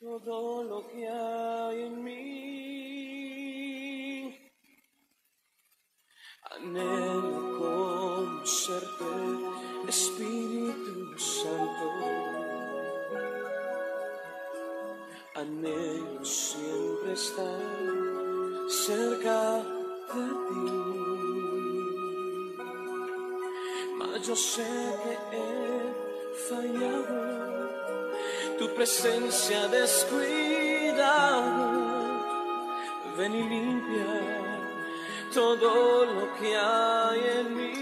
todo lo que hay en mí. Anhelo conocerte, Espíritu Santo. Anhelo siempre estar cerca de ti. Yo sé que he fallado tu presencia descuidado. Ven y limpia todo lo que hay en mí.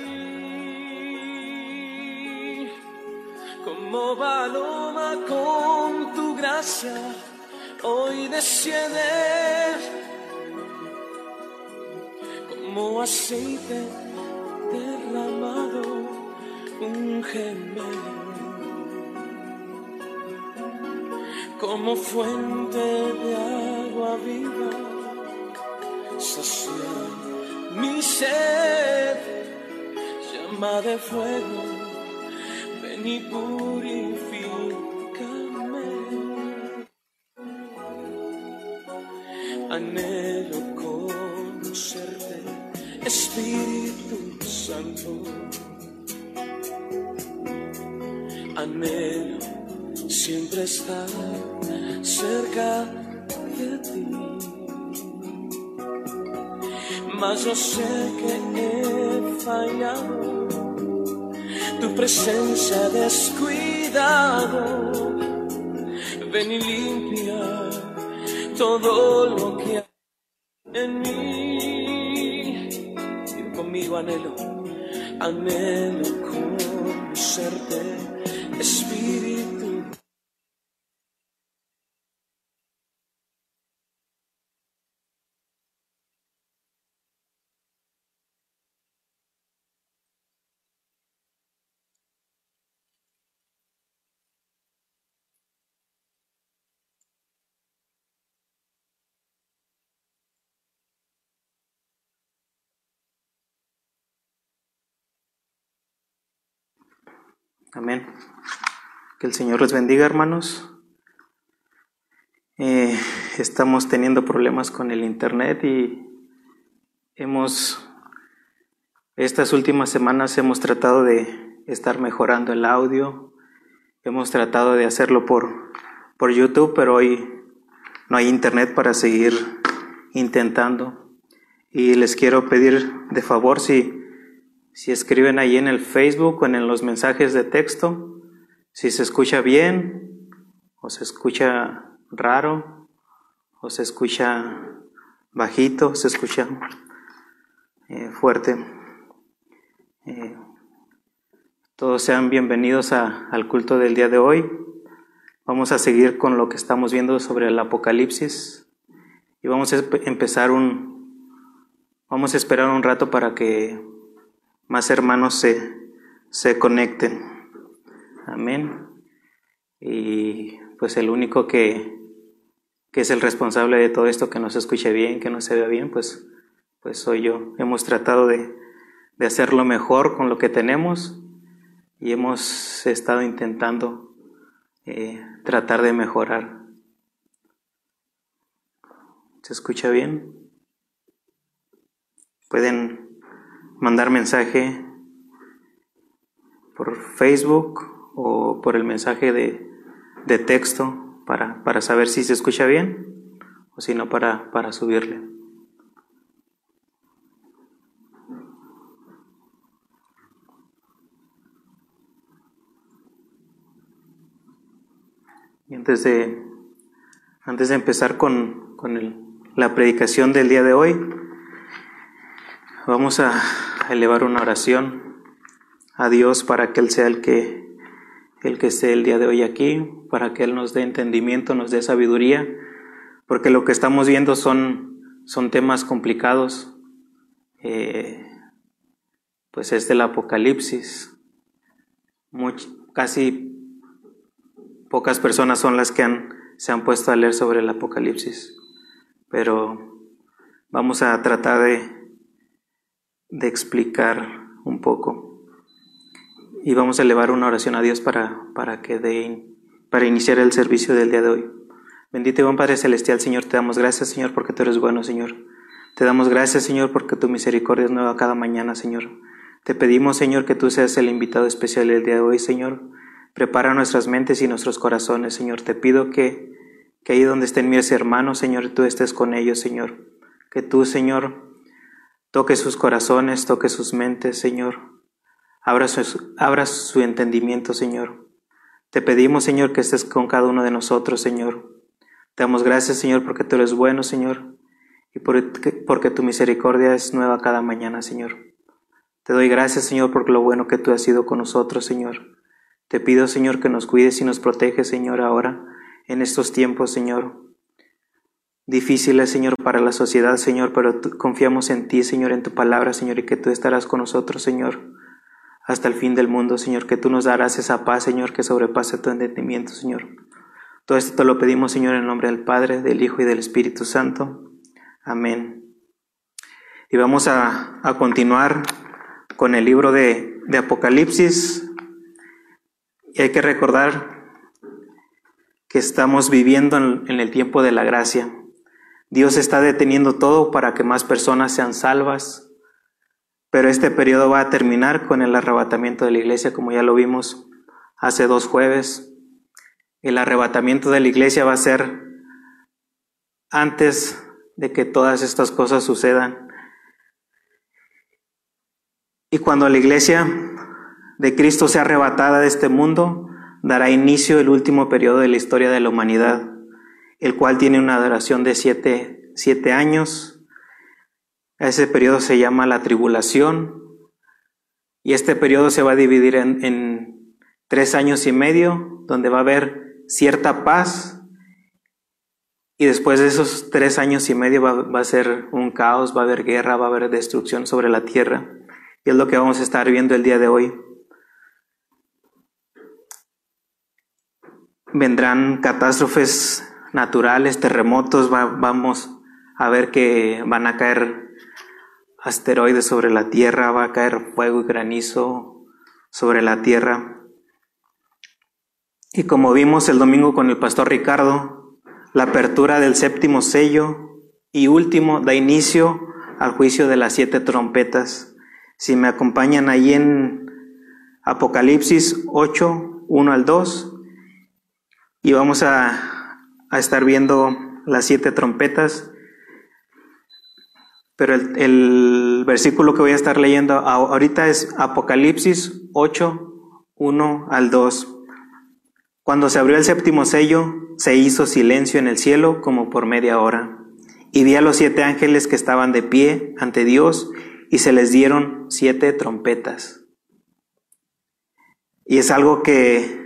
Como paloma con tu gracia, hoy desciende como aceite un gemelo como fuente de agua viva, sacia mi sed, llama de fuego, ven y purifícame. Estar cerca de ti. Mas yo sé que he fallado, tu presencia descuidado. Ven y limpia todo lo que hay en mí. Digo conmigo anhelo, anhelo conocerte, Espíritu Amén. Que el Señor los bendiga, hermanos. Eh, estamos teniendo problemas con el Internet y hemos, estas últimas semanas hemos tratado de estar mejorando el audio. Hemos tratado de hacerlo por, por YouTube, pero hoy no hay Internet para seguir intentando. Y les quiero pedir de favor si si escriben ahí en el Facebook o en los mensajes de texto, si se escucha bien o se escucha raro o se escucha bajito, se escucha eh, fuerte. Eh, todos sean bienvenidos al culto del día de hoy. Vamos a seguir con lo que estamos viendo sobre el Apocalipsis y vamos a empezar un, vamos a esperar un rato para que más hermanos se, se conecten. Amén. Y pues el único que, que es el responsable de todo esto, que no se escuche bien, que no se vea bien, pues, pues soy yo. Hemos tratado de, de hacerlo mejor con lo que tenemos y hemos estado intentando eh, tratar de mejorar. ¿Se escucha bien? Pueden mandar mensaje por Facebook o por el mensaje de, de texto para, para, saber si se escucha bien o si no para, para subirle. Y antes de, antes de empezar con, con el, la predicación del día de hoy, Vamos a elevar una oración a Dios para que Él sea el que, el que esté el día de hoy aquí, para que Él nos dé entendimiento, nos dé sabiduría, porque lo que estamos viendo son, son temas complicados, eh, pues es del Apocalipsis. casi pocas personas son las que se han puesto a leer sobre el Apocalipsis, pero vamos a tratar de de explicar un poco. y vamos a elevar una oración a Dios para, para, que de, para iniciar el servicio del día de hoy. Bendito y buen Padre Celestial, Señor, te damos gracias, Señor, porque tú eres bueno, Señor. Te damos gracias, Señor, porque tu misericordia es nueva cada mañana, Señor. Te pedimos, Señor, que tú seas el invitado especial del día de hoy, Señor. Prepara nuestras mentes y nuestros corazones, Señor. Te pido que, que ahí donde estén mis hermanos, Señor, tú estés con ellos, Señor. Que tú, Señor, toques sus corazones, toques sus mentes, Señor. Abra su, su entendimiento, Señor. Te pedimos, Señor, que estés con cada uno de nosotros, Señor. Te damos gracias, Señor, porque tú eres bueno, Señor, y porque tu misericordia es nueva cada mañana, Señor. Te doy gracias, Señor, por lo bueno que tú has sido con nosotros, Señor. Te pido, Señor, que nos cuides y nos proteges, Señor, ahora, en estos tiempos, Señor. Difíciles, Señor, para la sociedad, Señor, pero confiamos en ti, Señor, en tu palabra, Señor, y que tú estarás con nosotros, Señor, hasta el fin del mundo, Señor, que tú nos darás esa paz, Señor, que sobrepasa tu entendimiento, Señor. Todo esto te lo pedimos, Señor, en nombre del Padre, del Hijo y del Espíritu Santo. Amén. Y vamos a, continuar con el libro de, Apocalipsis. Y hay que recordar que estamos viviendo en, el tiempo de la gracia. Dios está deteniendo todo para que más personas sean salvas, pero este periodo va a terminar con el arrebatamiento de la iglesia, como ya lo vimos hace dos jueves. El arrebatamiento de la iglesia va a ser antes de que todas estas cosas sucedan. Y cuando la iglesia de Cristo sea arrebatada de este mundo, dará inicio el último periodo de la historia de la humanidad, el cual tiene una duración de siete, siete años. Ese periodo se llama la tribulación y este periodo se va a dividir en, en tres años y medio, donde va a haber cierta paz y después de esos tres años y medio va, a ser un caos, va a haber guerra, va a haber destrucción sobre la tierra. Y es lo que vamos a estar viendo el día de hoy. Vendrán catástrofes naturales, terremotos, vamos a ver que van a caer asteroides sobre la tierra, va a caer fuego y granizo sobre la tierra. Y como vimos el domingo con el pastor Ricardo, la apertura del séptimo sello y último da inicio al juicio de las siete trompetas. Si me acompañan ahí en Apocalipsis 8, 1 al 2, y vamos a, a estar viendo las siete trompetas. Pero el, versículo que voy a estar leyendo ahorita es Apocalipsis 8, 1 al 2. Cuando se abrió el séptimo sello, se hizo silencio en el cielo como por media hora, y vi a los siete ángeles que estaban de pie ante Dios, y se les dieron siete trompetas. Y es algo que,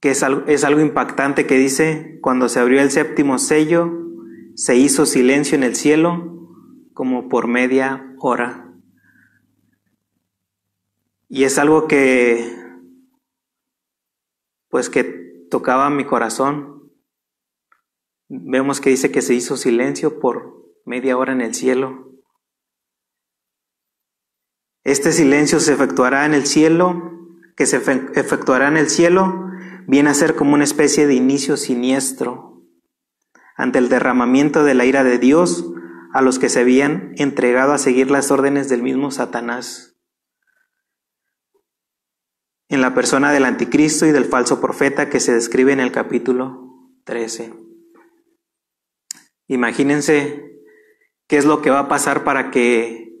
que es, algo, es algo impactante que dice, cuando se abrió el séptimo sello, se hizo silencio en el cielo como por media hora. Y es algo que, pues que tocaba mi corazón. Vemos que dice que se hizo silencio por media hora en el cielo. Este silencio se efectuará en el cielo, que se efectuará en el cielo, viene a ser como una especie de inicio siniestro ante el derramamiento de la ira de Dios a los que se habían entregado a seguir las órdenes del mismo Satanás en la persona del anticristo y del falso profeta que se describe en el capítulo 13. Imagínense qué es lo que va a pasar para que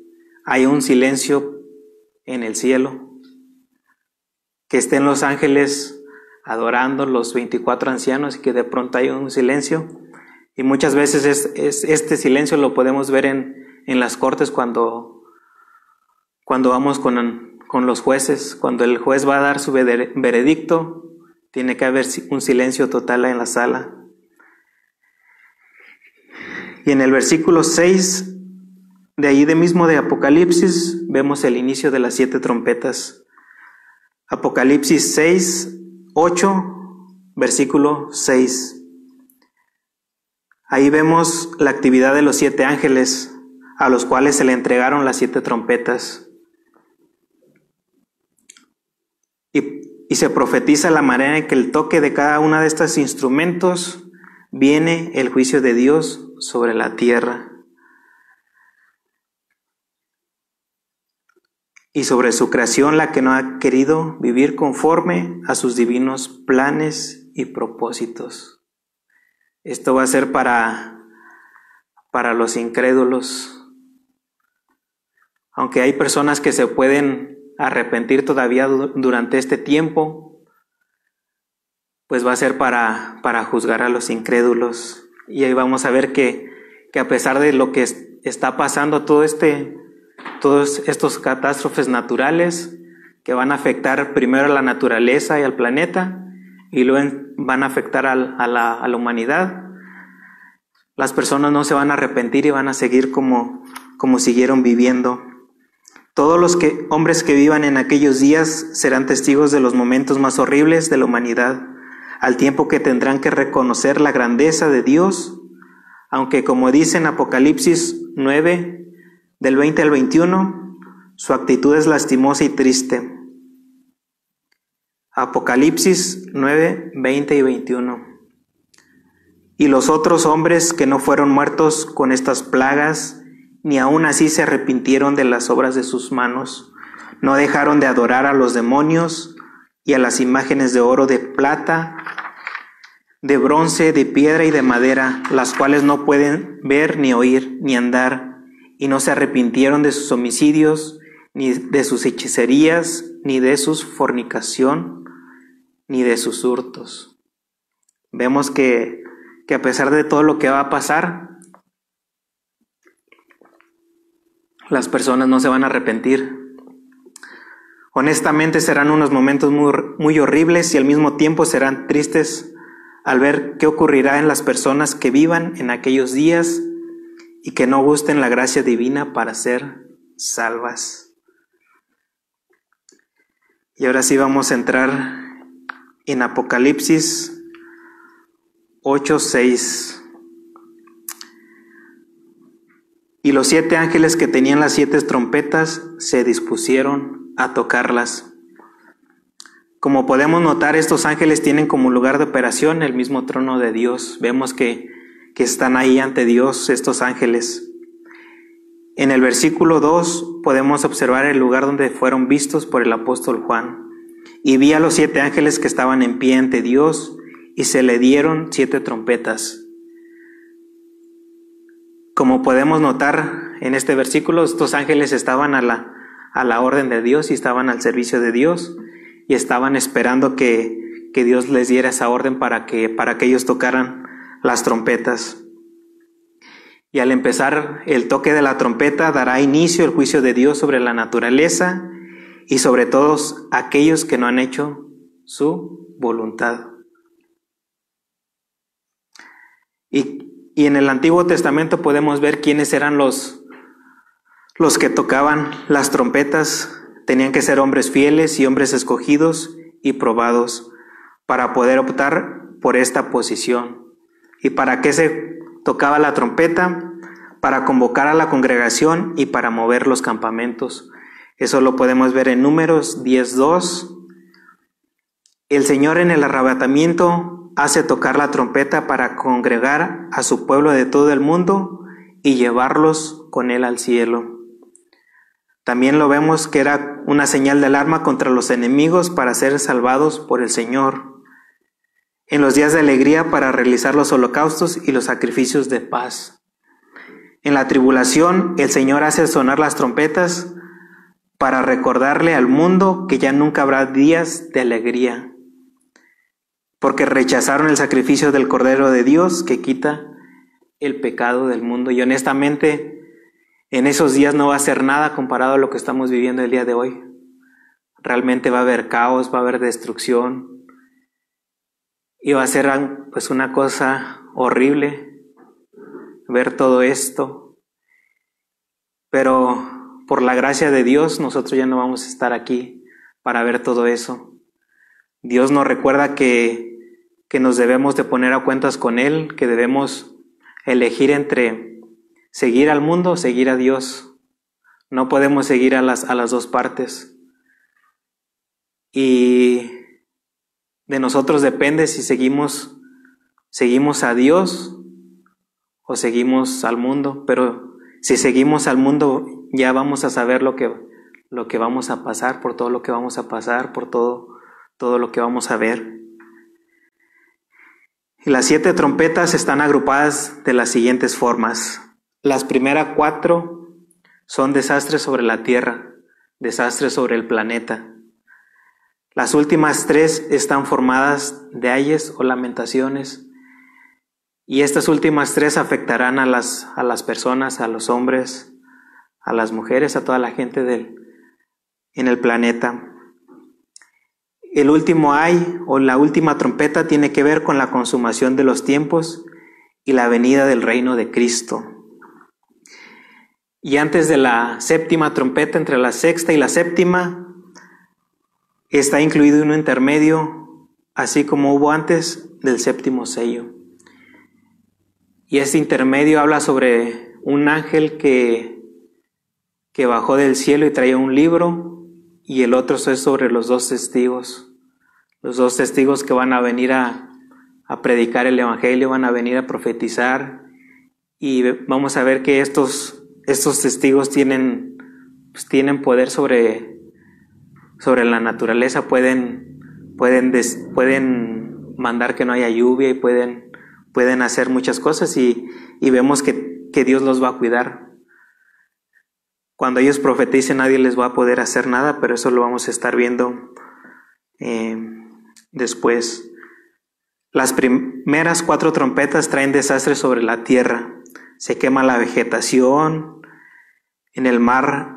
haya un silencio en el cielo, que estén los ángeles adorando los 24 ancianos y que de pronto haya un silencio. Y muchas veces es, este silencio lo podemos ver en, en las cortes cuando, cuando vamos con con los jueces. Cuando el juez va a dar su veredicto, tiene que haber un silencio total en la sala. Y en el versículo 6, de ahí de mismo de Apocalipsis, vemos el inicio de las siete trompetas. Apocalipsis 6, 8, versículo 6. Ahí vemos la actividad de los siete ángeles a los cuales se le entregaron las siete trompetas. Y, y se profetiza la manera en que el toque de cada uno de estos instrumentos viene el juicio de Dios sobre la tierra. Y sobre su creación la que no ha querido vivir conforme a sus divinos planes y propósitos. Esto va a ser para, para los incrédulos. Aunque hay personas que se pueden arrepentir todavía durante este tiempo, pues va a ser para, para juzgar a los incrédulos. Y ahí vamos a ver que, que a pesar de lo que está pasando todo este todos estos catástrofes naturales que van a afectar primero a la naturaleza y al planeta y luego van a afectar a, la, humanidad. Las personas no se van a arrepentir y van a seguir como, como siguieron viviendo. Todos los hombres que vivan en aquellos días serán testigos de los momentos más horribles de la humanidad, al tiempo que tendrán que reconocer la grandeza de Dios, aunque como dice en Apocalipsis 9, del 20 al 21, su actitud es lastimosa y triste. Apocalipsis 9, 20 y 21. Y los otros hombres que no fueron muertos con estas plagas, ni aun así se arrepintieron de las obras de sus manos, no dejaron de adorar a los demonios y a las imágenes de oro, de plata, de bronce, de piedra y de madera, las cuales no pueden ver, ni oír, ni andar, y no se arrepintieron de sus homicidios, ni de sus hechicerías, ni de su fornicación, ni de sus hurtos. Vemos que, que a pesar de todo lo que va a pasar, las personas no se van a arrepentir. Honestamente serán unos momentos muy, muy horribles y al mismo tiempo serán tristes al ver qué ocurrirá en las personas que vivan en aquellos días y que no gusten la gracia divina para ser salvas. Y ahora sí vamos a entrar en Apocalipsis 8:6. Y los siete ángeles que tenían las siete trompetas se dispusieron a tocarlas. Como podemos notar, estos ángeles tienen como lugar de operación el mismo trono de Dios. Vemos que que están ahí ante Dios, estos ángeles. En el versículo 2 podemos observar el lugar donde fueron vistos por el apóstol Juan. Y vi a los siete ángeles que estaban en pie ante Dios y se le dieron siete trompetas. Como podemos notar en este versículo, estos ángeles estaban a la, a la orden de Dios y estaban al servicio de Dios y estaban esperando que, que Dios les diera esa orden para que, para que ellos tocaran las trompetas. Y al empezar el toque de la trompeta dará inicio el juicio de Dios sobre la naturaleza y sobre todos aquellos que no han hecho su voluntad. Y, y en el Antiguo Testamento podemos ver quiénes eran los, los que tocaban las trompetas. Tenían que ser hombres fieles y hombres escogidos y probados para poder optar por esta posición. ¿Y para qué se tocaba la trompeta? Para convocar a la congregación y para mover los campamentos. Eso lo podemos ver en números 10.2. El Señor en el arrebatamiento hace tocar la trompeta para congregar a su pueblo de todo el mundo y llevarlos con él al cielo. También lo vemos que era una señal de alarma contra los enemigos para ser salvados por el Señor en los días de alegría para realizar los holocaustos y los sacrificios de paz. En la tribulación el Señor hace sonar las trompetas para recordarle al mundo que ya nunca habrá días de alegría, porque rechazaron el sacrificio del Cordero de Dios que quita el pecado del mundo. Y honestamente, en esos días no va a ser nada comparado a lo que estamos viviendo el día de hoy. Realmente va a haber caos, va a haber destrucción, va a ser pues una cosa horrible ver todo esto. Pero por la gracia de Dios nosotros ya no vamos a estar aquí para ver todo eso. Dios nos recuerda que, que nos debemos de poner a cuentas con Él, que debemos elegir entre seguir al mundo o seguir a Dios. No podemos seguir a las, a las dos partes. Y de nosotros depende si seguimos, seguimos a Dios o seguimos al mundo, pero si seguimos al mundo ya vamos a saber lo que, lo que vamos a pasar, por todo lo que vamos a pasar, por todo, todo lo que vamos a ver. Y las siete trompetas están agrupadas de las siguientes formas. Las primeras cuatro son desastres sobre la tierra, desastres sobre el planeta. Las últimas tres están formadas de ayes o lamentaciones. Y estas últimas tres afectarán a las, a las personas, a los hombres, a las mujeres, a toda la gente del, en el planeta. El último ay o la última trompeta tiene que ver con la consumación de los tiempos y la venida del reino de Cristo. Y antes de la séptima trompeta, entre la sexta y la séptima, está incluido un intermedio, así como hubo antes del séptimo sello. Y este intermedio habla sobre un ángel que, que bajó del cielo y traía un libro, y el otro es sobre los dos testigos, los dos testigos que van a venir a, a predicar el Evangelio, van a venir a profetizar, y vamos a ver que estos, estos testigos tienen, pues tienen poder sobre sobre la naturaleza pueden, pueden, pueden mandar que no haya lluvia y pueden, pueden hacer muchas cosas y, y vemos que, que, Dios los va a cuidar. Cuando ellos profeticen nadie les va a poder hacer nada, pero eso lo vamos a estar viendo eh, después. Las primeras cuatro trompetas traen desastres sobre la tierra. Se quema la vegetación, en el mar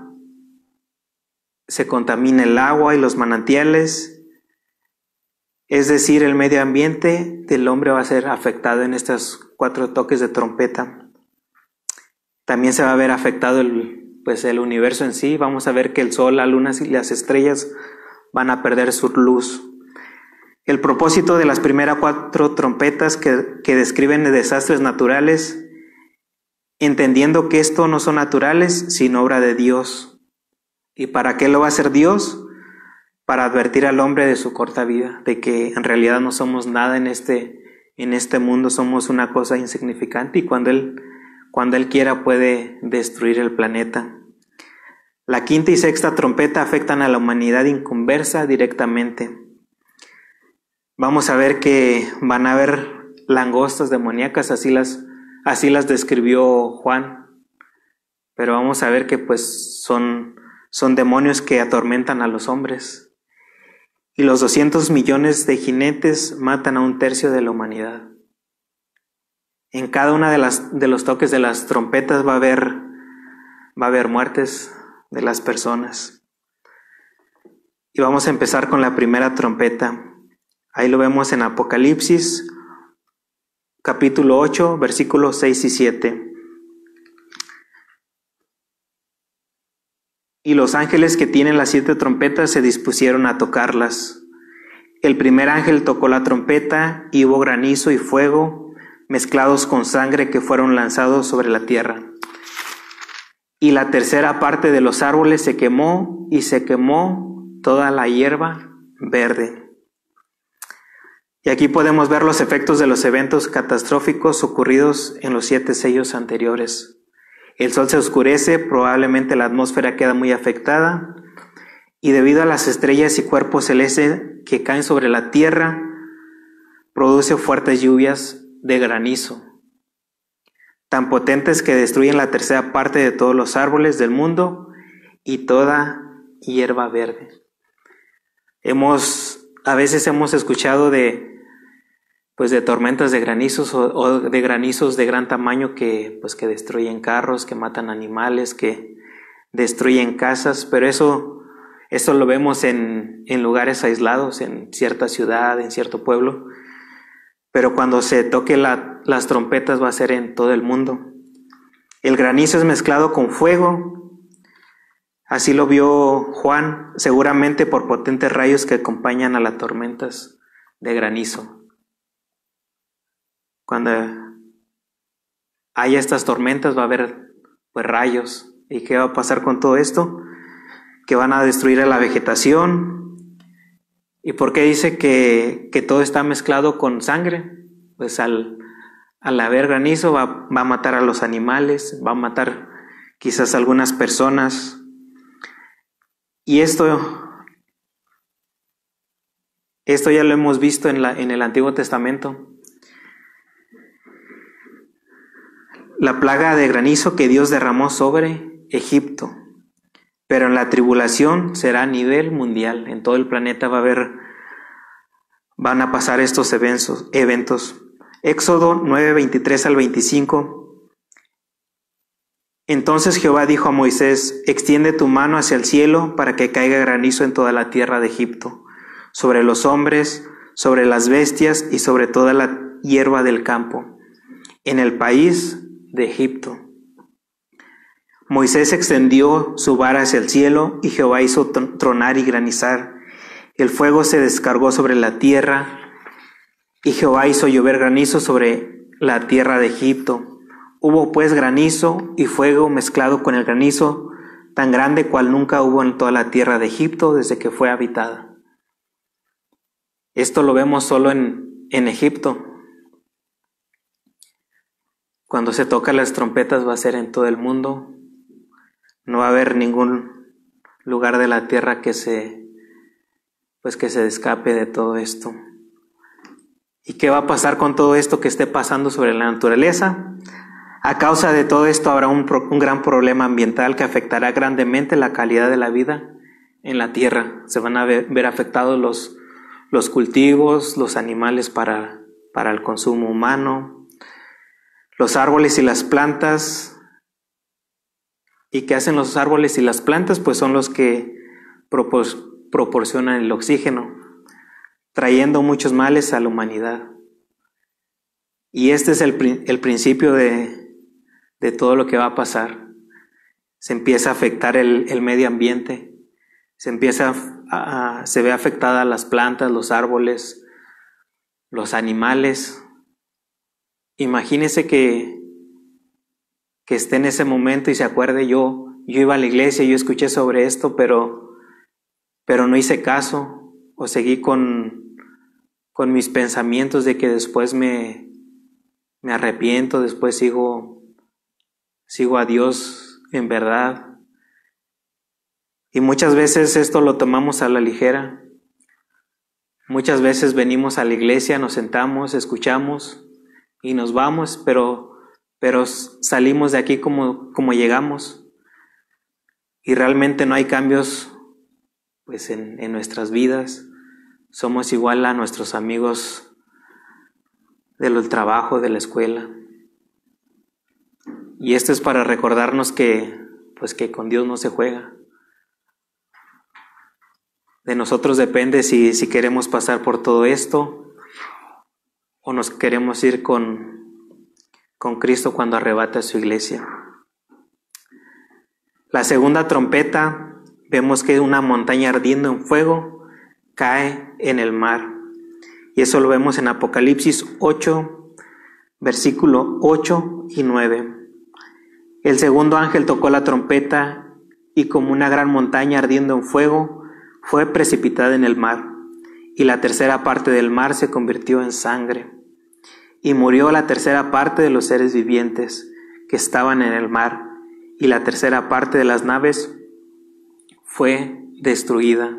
se contamina el agua y los manantiales, es decir, el medio ambiente del hombre va a ser afectado en estos cuatro toques de trompeta. También se va a ver afectado el, pues el universo en sí. Vamos a ver que el sol, la luna y las estrellas van a perder su luz. El propósito de las primeras cuatro trompetas que, que describen desastres naturales, entendiendo que esto no son naturales, sino obra de Dios. ¿Y para qué lo va a hacer Dios? Para advertir al hombre de su corta vida, de que en realidad no somos nada en este, en este mundo, somos una cosa insignificante y cuando Él, cuando Él quiera puede destruir el planeta. La quinta y sexta trompeta afectan a la humanidad inconversa directamente. Vamos a ver que van a haber langostas demoníacas, así las, así las describió Juan. Pero vamos a ver que pues son son demonios que atormentan a los hombres. Y los 200 millones de jinetes matan a un tercio de la humanidad. En cada una de, las, de los toques de las trompetas va a haber, va a haber muertes de las personas. Y vamos a empezar con la primera trompeta. Ahí lo vemos en Apocalipsis, capítulo 8, versículos 6 y 7. Y los ángeles que tienen las siete trompetas se dispusieron a tocarlas. El primer ángel tocó la trompeta y hubo granizo y fuego mezclados con sangre que fueron lanzados sobre la tierra. Y la tercera parte de los árboles se quemó y se quemó toda la hierba verde. Y aquí podemos ver los efectos de los eventos catastróficos ocurridos en los siete sellos anteriores. El sol se oscurece, probablemente la atmósfera queda muy afectada y debido a las estrellas y cuerpos celestes que caen sobre la tierra, produce fuertes lluvias de granizo, tan potentes que destruyen la tercera parte de todos los árboles del mundo y toda hierba verde. Hemos, a veces hemos escuchado de pues de tormentas de granizos o, de granizos de gran tamaño que pues que destruyen carros, que matan animales, que destruyen casas, pero eso, eso lo vemos en, en lugares aislados, en cierta ciudad, en cierto pueblo, pero cuando se toque las trompetas va a ser en todo el mundo. El granizo es mezclado con fuego, así lo vio Juan, seguramente por potentes rayos que acompañan a las tormentas de granizo. Cuando haya estas tormentas va a haber pues rayos. ¿Y qué va a pasar con todo esto? Que van a destruir a la vegetación. ¿Y por qué dice que, que todo está mezclado con sangre? Pues al, al haber granizo va, va, a matar a los animales, va a matar quizás a algunas personas. Y esto, esto ya lo hemos visto en, la, en el Antiguo Testamento. La plaga de granizo que Dios derramó sobre Egipto. Pero en la tribulación será a nivel mundial. En todo el planeta va a haber, van a pasar estos eventos. Éxodo 9, 23 al 25. Entonces Jehová dijo a Moisés, extiende tu mano hacia el cielo para que caiga granizo en toda la tierra de Egipto, sobre los hombres, sobre las bestias y sobre toda la hierba del campo, en el país de Egipto. Moisés extendió su vara hacia el cielo y Jehová hizo tronar y granizar. El fuego se descargó sobre la tierra y Jehová hizo llover granizo sobre la tierra de Egipto. Hubo pues granizo y fuego mezclado con el granizo, tan grande cual nunca hubo en toda la tierra de Egipto desde que fue habitada. Esto lo vemos solo en, en Egipto. Cuando se tocan las trompetas va a ser en todo el mundo. No va a haber ningún lugar de la tierra que se pues que se escape de todo esto. ¿Y qué va a pasar con todo esto que esté pasando sobre la naturaleza? A causa de todo esto habrá un, gran problema ambiental que afectará grandemente la calidad de la vida en la tierra. Se van a ver, afectados los, los cultivos, los animales para, para el consumo humano, los árboles y las plantas. ¿Y qué hacen los árboles y las plantas? Pues son los que proporcionan el oxígeno trayendo muchos males a la humanidad. Y este es el, principio de, todo lo que va a pasar. Se empieza a afectar el, medio ambiente, se empieza a, se ve afectada las plantas, los árboles, los animales. Imagínese que, que esté en ese momento y se acuerde yo, yo iba a la iglesia, yo escuché sobre esto, pero, pero no hice caso o seguí con, con mis pensamientos de que después me, me arrepiento, después sigo, sigo a Dios en verdad. Y muchas veces esto lo tomamos a la ligera. Muchas veces venimos a la iglesia, nos sentamos, escuchamos y nos vamos, pero, pero salimos de aquí como, como llegamos. Y realmente no hay cambios pues, en, en nuestras vidas somos igual a nuestros amigos del trabajo, de la escuela. Y esto es para recordarnos que, pues que con Dios no se juega. De nosotros depende si, si queremos pasar por todo esto o nos queremos ir con, con Cristo cuando arrebata su iglesia. La segunda trompeta, vemos que una montaña ardiendo en fuego cae en el mar. Y eso lo vemos en Apocalipsis 8, versículo 8 y 9. El segundo ángel tocó la trompeta y como una gran montaña ardiendo en fuego, fue precipitada en el mar, y la tercera parte del mar se convirtió en sangre, y murió la tercera parte de los seres vivientes que estaban en el mar, y la tercera parte de las naves fue destruida.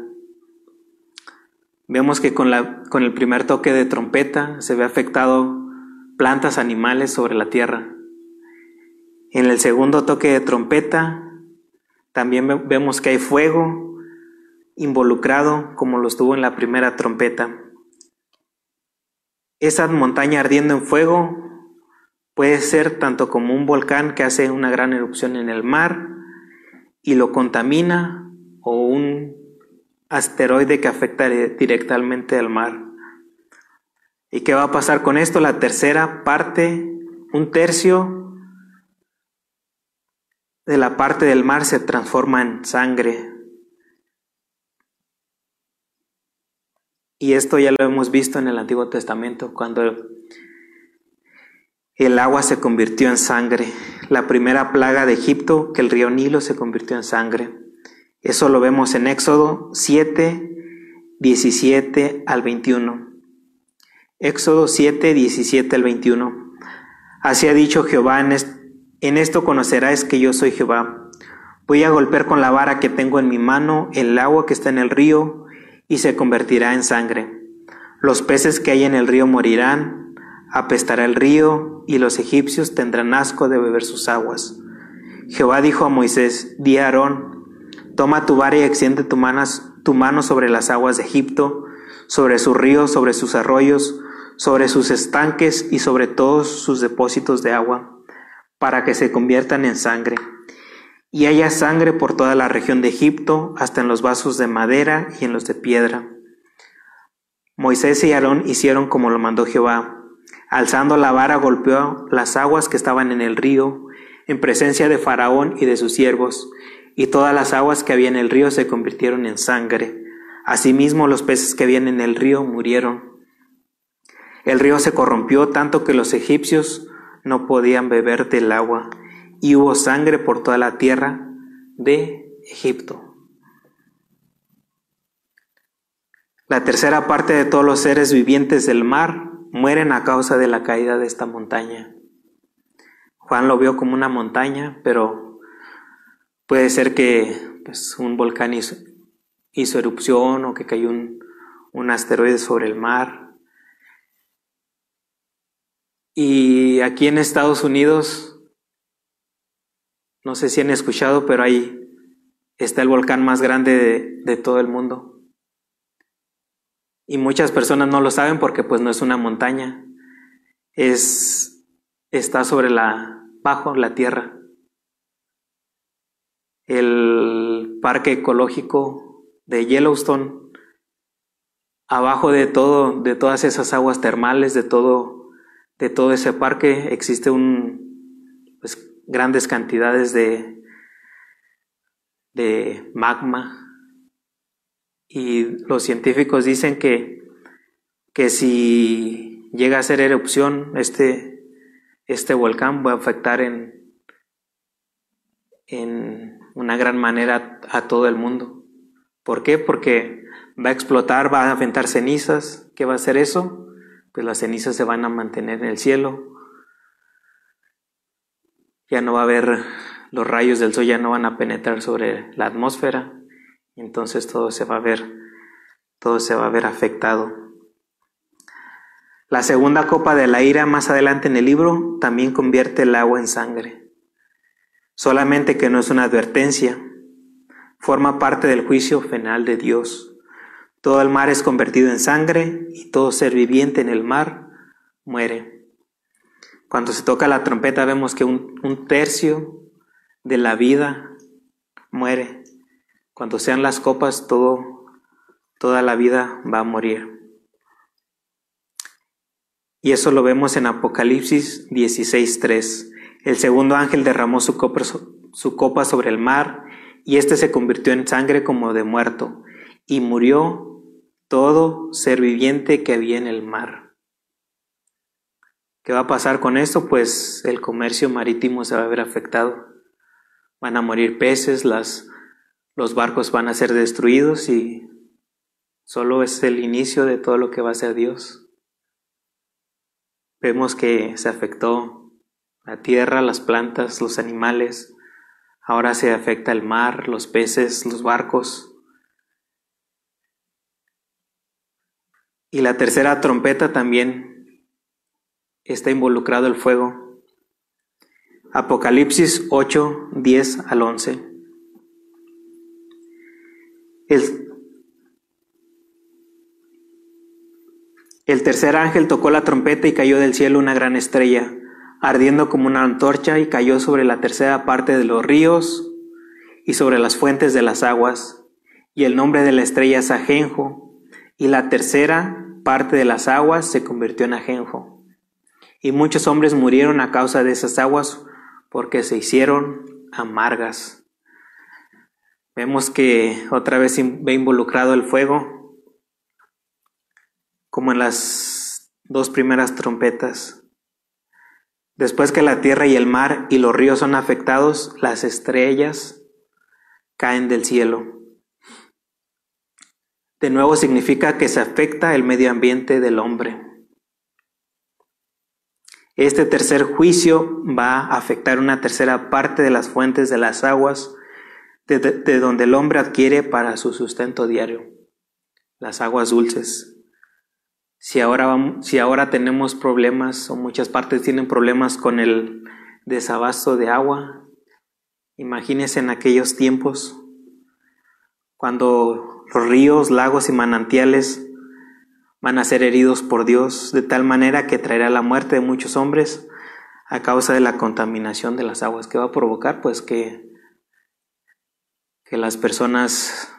Vemos que con, la, con el primer toque de trompeta se ve afectado plantas, animales sobre la tierra. En el segundo toque de trompeta también vemos que hay fuego involucrado como lo estuvo en la primera trompeta. Esa montaña ardiendo en fuego puede ser tanto como un volcán que hace una gran erupción en el mar y lo contamina o un asteroide que afecta directamente al mar. ¿Y qué va a pasar con esto? La tercera parte, un tercio de la parte del mar se transforma en sangre. Y esto ya lo hemos visto en el Antiguo Testamento, cuando el agua se convirtió en sangre. la primera plaga de Egipto, que el río Nilo se convirtió en sangre. Eso lo vemos en Éxodo 7, 17 al 21. Éxodo 7, 17 al 21. Así ha dicho Jehová, en, esto conocerás que yo soy Jehová. Voy a golpear con la vara que tengo en mi mano el agua que está en el río y se convertirá en sangre. Los peces que hay en el río morirán, apestará el río y los egipcios tendrán asco de beber sus aguas. Jehová dijo a Moisés, di a Aarón, toma tu vara y extiende tu, tu mano sobre las aguas de Egipto, sobre sus ríos, sobre sus arroyos, sobre sus estanques y sobre todos sus depósitos de agua, para que se conviertan en sangre. Y haya sangre por toda la región de Egipto, hasta en los vasos de madera y en los de piedra. Moisés y Aarón hicieron como lo mandó Jehová. Alzando la vara golpeó las aguas que estaban en el río, en presencia de Faraón y de sus siervos, y todas las aguas que había en el río se convirtieron en sangre. Asimismo los peces que habían en el río murieron. El río se corrompió tanto que los egipcios no podían beber del agua y hubo sangre por toda la tierra de Egipto. La tercera parte de todos los seres vivientes del mar mueren a causa de la caída de esta montaña. Juan lo vio como una montaña, pero puede ser que pues, un volcán hizo, erupción o que cayó un, un asteroide sobre el mar. Y aquí en Estados Unidos no sé si han escuchado, pero ahí está el volcán más grande de, todo el mundo. Y muchas personas no lo saben porque pues no es una montaña. Es está sobre la bajo la tierra. El parque ecológico de Yellowstone abajo de todo de todas esas aguas termales de todo de todo ese parque existe un grandes cantidades de, de magma y los científicos dicen que, que si llega a ser erupción este, este volcán va a afectar en, en una gran manera a todo el mundo. ¿Por qué? Porque va a explotar, va a aventar cenizas. ¿Qué va a hacer eso? Pues las cenizas se van a mantener en el cielo ya no va a haber, los rayos del sol ya no van a penetrar sobre la atmósfera, entonces todo se va a ver, todo se va a ver afectado. La segunda copa de la ira más adelante en el libro también convierte el agua en sangre, solamente que no es una advertencia, forma parte del juicio final de Dios. Todo el mar es convertido en sangre y todo ser viviente en el mar muere. Cuando se toca la trompeta vemos que un, tercio de la vida muere. Cuando sean las copas, todo, toda la vida va a morir. Y eso lo vemos en Apocalipsis 16.3. El segundo ángel derramó su copa, su copa sobre el mar y éste se convirtió en sangre como de muerto y murió todo ser viviente que había en el mar. ¿Qué va a pasar con esto? Pues el comercio marítimo se va a ver afectado. Van a morir peces, los barcos van a ser destruidos y solo es el inicio de todo lo que va a ser Dios. Vemos que se afectó la tierra, las plantas, los animales. Ahora se afecta el mar, los peces, los barcos. Y la tercera trompeta también está involucrado el fuego. Apocalipsis 8, 10 al 11. El, tercer ángel tocó la trompeta y cayó del cielo una gran estrella, ardiendo como una antorcha, y cayó sobre la tercera parte de los ríos y sobre las fuentes de las aguas. Y el nombre de la estrella es Ajenjo, y la tercera parte de las aguas se convirtió en Ajenjo y muchos hombres murieron a causa de esas aguas porque se hicieron amargas. Vemos que otra vez ve involucrado el fuego, como en las dos primeras trompetas. Después que la tierra y el mar y los ríos son afectados, las estrellas caen del cielo. De nuevo significa que se afecta el medio ambiente del hombre. Este tercer juicio va a afectar una tercera parte de las fuentes de las aguas de, donde el hombre adquiere para su sustento diario, las aguas dulces. Si ahora, si ahora tenemos problemas o muchas partes tienen problemas con el desabasto de agua, imagínense en aquellos tiempos cuando los ríos, lagos y manantiales van a ser heridos por Dios de tal manera que traerá la muerte de muchos hombres a causa de la contaminación de las aguas que va a provocar pues que que las personas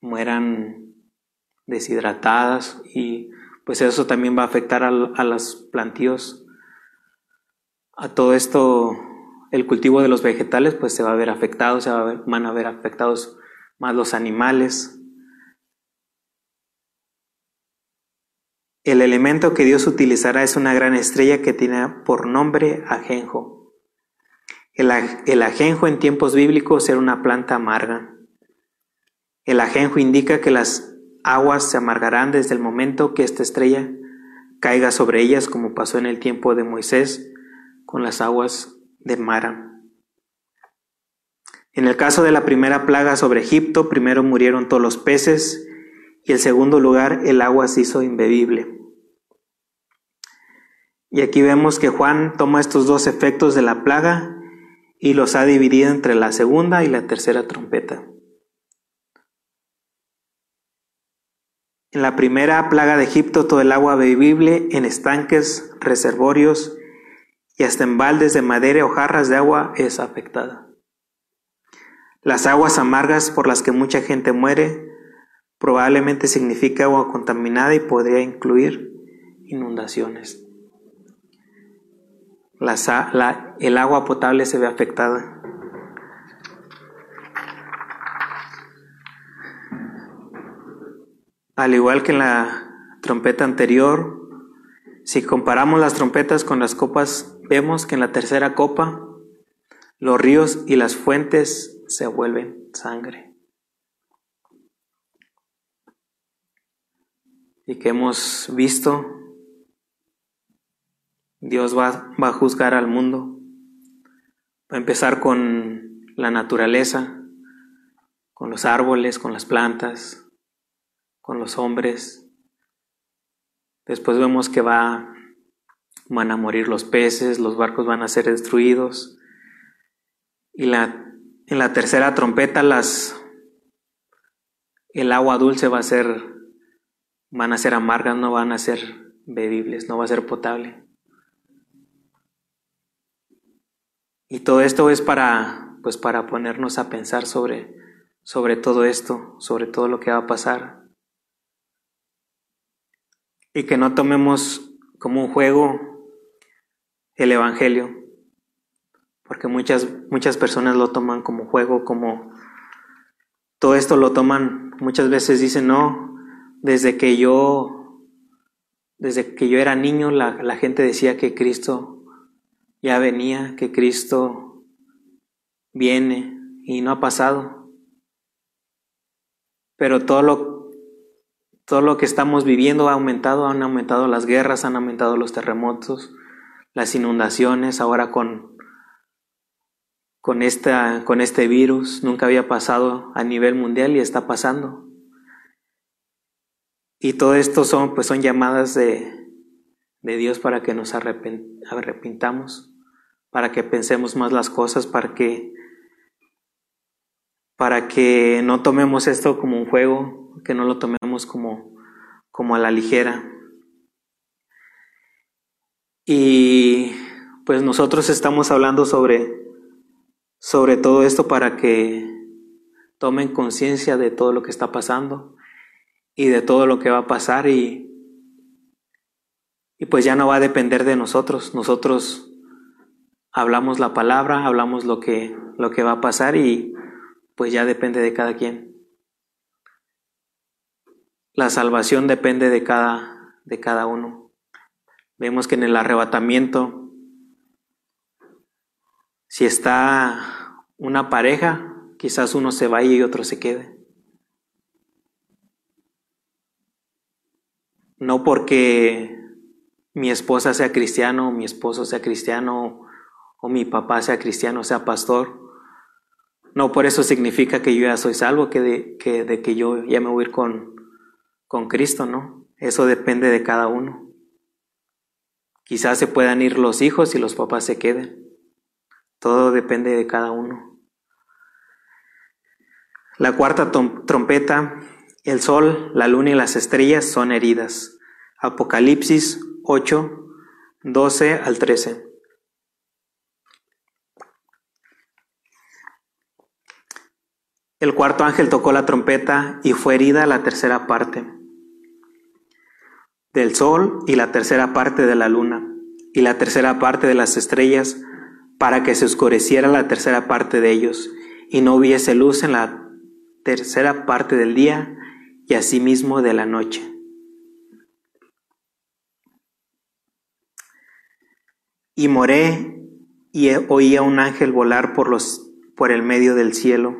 mueran deshidratadas y pues eso también va a afectar a, los plantíos. A todo esto, el cultivo de los vegetales pues se va a ver afectado, se van a ver afectados más los animales. El elemento que Dios utilizará es una gran estrella que tiene por nombre ajenjo. El, ajenjo en tiempos bíblicos era una planta amarga. El ajenjo indica que las aguas se amargarán desde el momento que esta estrella caiga sobre ellas, como pasó en el tiempo de Moisés con las aguas de Mara. En el caso de la primera plaga sobre Egipto, primero murieron todos los peces y en segundo lugar el agua se hizo imbebible. Y aquí vemos que Juan toma estos dos efectos de la plaga y los ha dividido entre la segunda y la tercera trompeta. En la primera plaga de Egipto todo el agua bebible en estanques, reservorios y hasta en baldes de madera o jarras de agua es afectada. Las aguas amargas por las que mucha gente muere probablemente significa agua contaminada y podría incluir inundaciones. el agua potable se ve afectada. Al igual que en la trompeta anterior, si comparamos las trompetas con las copas, vemos que en la tercera copa los ríos y las fuentes se vuelven sangre. Y que hemos visto, Dios va, a juzgar al mundo. Va a empezar con la naturaleza, con los árboles, con las plantas, con los hombres. Después vemos que va, van a morir los peces, los barcos van a ser destruidos. Y la, en la tercera trompeta las, el agua dulce va a ser, van a ser amargas, no van a ser bebibles, no va a ser potable. Y todo esto es para, pues para ponernos a pensar sobre, sobre todo esto, sobre todo lo que va a pasar y que no tomemos como un juego el Evangelio, porque muchas, muchas personas lo toman como juego, como todo esto lo toman, muchas veces dicen, no, desde que yo, desde que yo era niño, la, gente decía que Cristo ya venía, que Cristo viene y no ha pasado. Pero todo lo todo lo que estamos viviendo ha aumentado, han aumentado las guerras, han aumentado los terremotos, las inundaciones, ahora con, con, esta, con este virus, nunca había pasado a nivel mundial y está pasando. Y todo esto son, pues son llamadas de, de Dios para que nos arrepintamos, para que pensemos más las cosas, para que, para que no tomemos esto como un juego, que no lo tomemos como, como a la ligera. Y pues nosotros estamos hablando sobre, sobre todo esto para que tomen conciencia de todo lo que está pasando y de todo lo que va a pasar y, y pues ya no va a depender de nosotros. Nosotros hablamos la palabra, hablamos lo que, lo que va a pasar y pues ya depende de cada quien. La salvación depende de cada, de cada uno. Vemos que en el arrebatamiento Si está una pareja, quizás uno se vaya y otro se quede. No porque mi esposa sea cristiano, mi esposo sea cristiano, o mi papá sea cristiano, sea pastor. No por eso significa que yo ya soy salvo, que de que, yo ya me voy a ir con, con Cristo, ¿no? Eso depende de cada uno. Quizás se puedan ir los hijos y los papás se queden. Todo depende de cada uno. La cuarta trompeta, el sol, la luna y las estrellas son heridas. Apocalipsis 8, 12 al 13. El cuarto ángel tocó la trompeta y fue herida la tercera parte del sol y la tercera parte de la luna y la tercera parte de las estrellas para que se oscureciera la tercera parte de ellos y no hubiese luz en la tercera parte del día y asimismo de la noche. Y moré y oí a un ángel volar por, los, por el medio del cielo,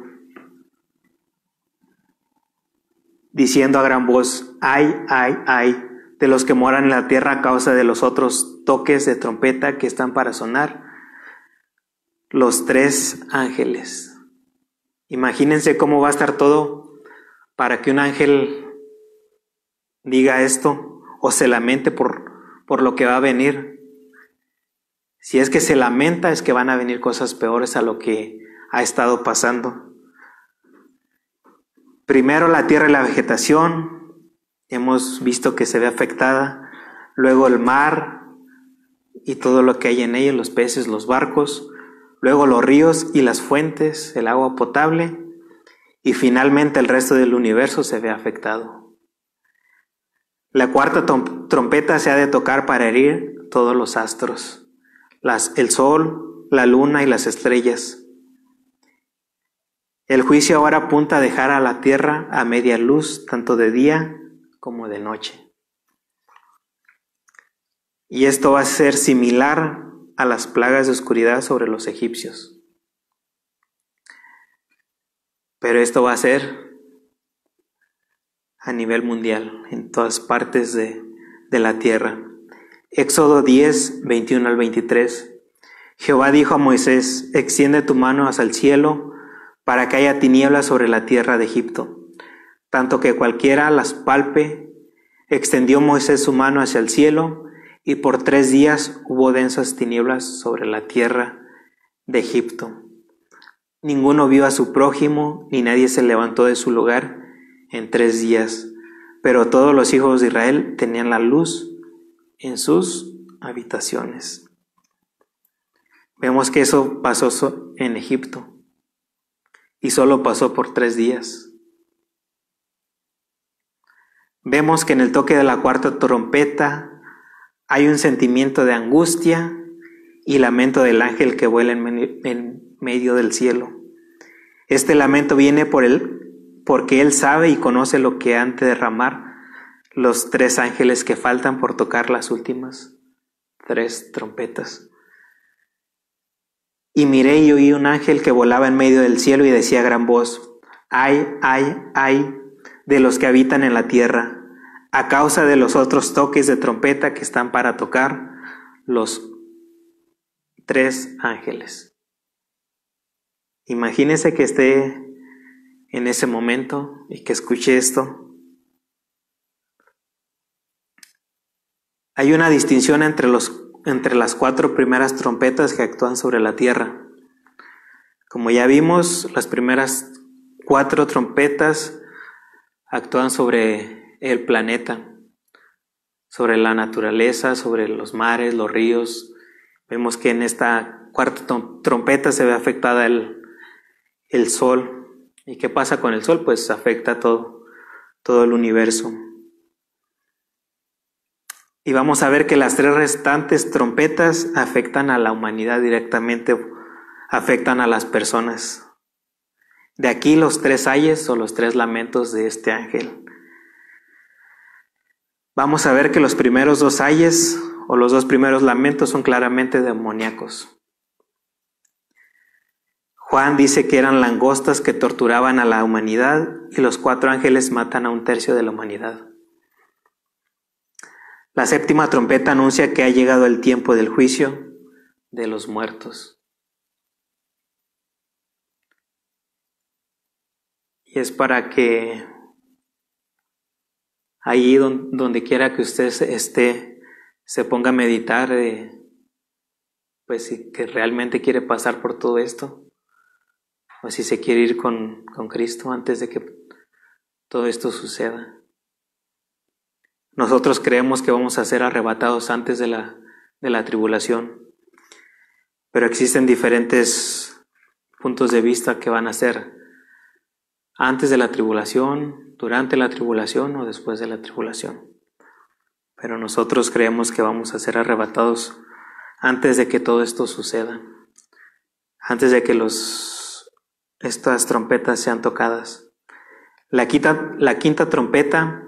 diciendo a gran voz, ay, ay, ay, de los que moran en la tierra a causa de los otros toques de trompeta que están para sonar, los tres ángeles. Imagínense cómo va a estar todo para que un ángel diga esto o se lamente por, por lo que va a venir. Si es que se lamenta es que van a venir cosas peores a lo que ha estado pasando. Primero la tierra y la vegetación, hemos visto que se ve afectada. Luego el mar y todo lo que hay en ella, los peces, los barcos. Luego los ríos y las fuentes, el agua potable. Y finalmente el resto del universo se ve afectado. La cuarta trompeta se ha de tocar para herir todos los astros, el sol, la luna y las estrellas. El juicio ahora apunta a dejar a la tierra a media luz, tanto de día como de noche. Y esto va a ser similar a las plagas de oscuridad sobre los egipcios. Pero esto va a ser a nivel mundial, en todas partes de, de la tierra. Éxodo 10, 21 al 23. Jehová dijo a Moisés, extiende tu mano hacia el cielo para que haya tinieblas sobre la tierra de Egipto tanto que cualquiera las palpe. Extendió Moisés su mano hacia el cielo, y por tres días hubo densas tinieblas sobre la tierra de Egipto. Ninguno vio a su prójimo, ni nadie se levantó de su lugar en tres días, pero todos los hijos de Israel tenían la luz en sus habitaciones. Vemos que eso pasó en Egipto y solo pasó por tres días. Vemos que en el toque de la cuarta trompeta hay un sentimiento de angustia y lamento del ángel que vuela en medio del cielo. Este lamento viene por él porque él sabe y conoce lo que han de derramar los tres ángeles que faltan por tocar las últimas tres trompetas. Y miré y oí un ángel que volaba en medio del cielo y decía a gran voz, ay, ay, ay, de los que habitan en la tierra, a causa de los otros toques de trompeta que están para tocar los tres ángeles. Imagínese que esté en ese momento y que escuche esto. Hay una distinción entre, los, entre las cuatro primeras trompetas que actúan sobre la tierra. Como ya vimos, las primeras cuatro trompetas actúan sobre el planeta, sobre la naturaleza, sobre los mares, los ríos. Vemos que en esta cuarta trompeta se ve afectada el, el sol. ¿Y qué pasa con el sol? Pues afecta todo, todo el universo. Y vamos a ver que las tres restantes trompetas afectan a la humanidad directamente, afectan a las personas. De aquí los tres ayes o los tres lamentos de este ángel. Vamos a ver que los primeros dos ayes o los dos primeros lamentos son claramente demoníacos. Juan dice que eran langostas que torturaban a la humanidad y los cuatro ángeles matan a un tercio de la humanidad. La séptima trompeta anuncia que ha llegado el tiempo del juicio de los muertos. Y es para que ahí donde quiera que usted esté, se ponga a meditar, pues si que realmente quiere pasar por todo esto, o si se quiere ir con, con Cristo antes de que todo esto suceda. Nosotros creemos que vamos a ser arrebatados antes de la, de la tribulación, pero existen diferentes puntos de vista que van a ser antes de la tribulación, durante la tribulación o después de la tribulación. Pero nosotros creemos que vamos a ser arrebatados antes de que todo esto suceda, antes de que los, estas trompetas sean tocadas. La quinta, la quinta trompeta,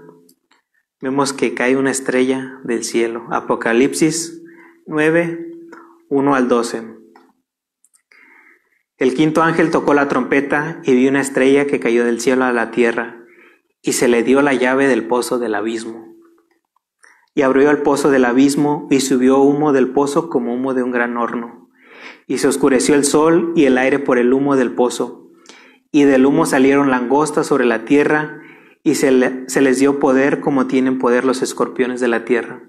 vemos que cae una estrella del cielo. Apocalipsis 9, 1 al 12. El quinto ángel tocó la trompeta y vi una estrella que cayó del cielo a la tierra, y se le dio la llave del pozo del abismo. Y abrió el pozo del abismo y subió humo del pozo como humo de un gran horno. Y se oscureció el sol y el aire por el humo del pozo. Y del humo salieron langostas sobre la tierra, y se, se les dio poder como tienen poder los escorpiones de la tierra.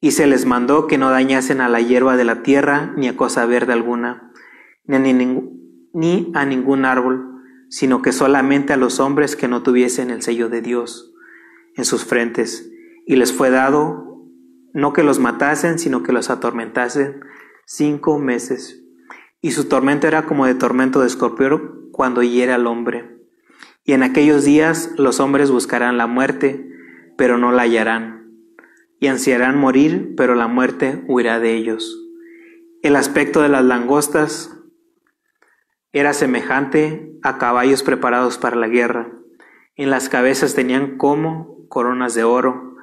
Y se les mandó que no dañasen a la hierba de la tierra ni a cosa verde alguna ni a, ningún árbol, sino que solamente a los hombres que no tuviesen el sello de Dios en sus frentes. Y les fue dado no que los matasen, sino que los atormentasen cinco meses. Y su tormento era como de tormento de escorpión cuando hiere al hombre. Y en aquellos días los hombres buscarán la muerte, pero no la hallarán. Y ansiarán morir, pero la muerte huirá de ellos. El aspecto de las langostas era semejante a caballos preparados para la guerra. En las cabezas tenían como coronas de oro.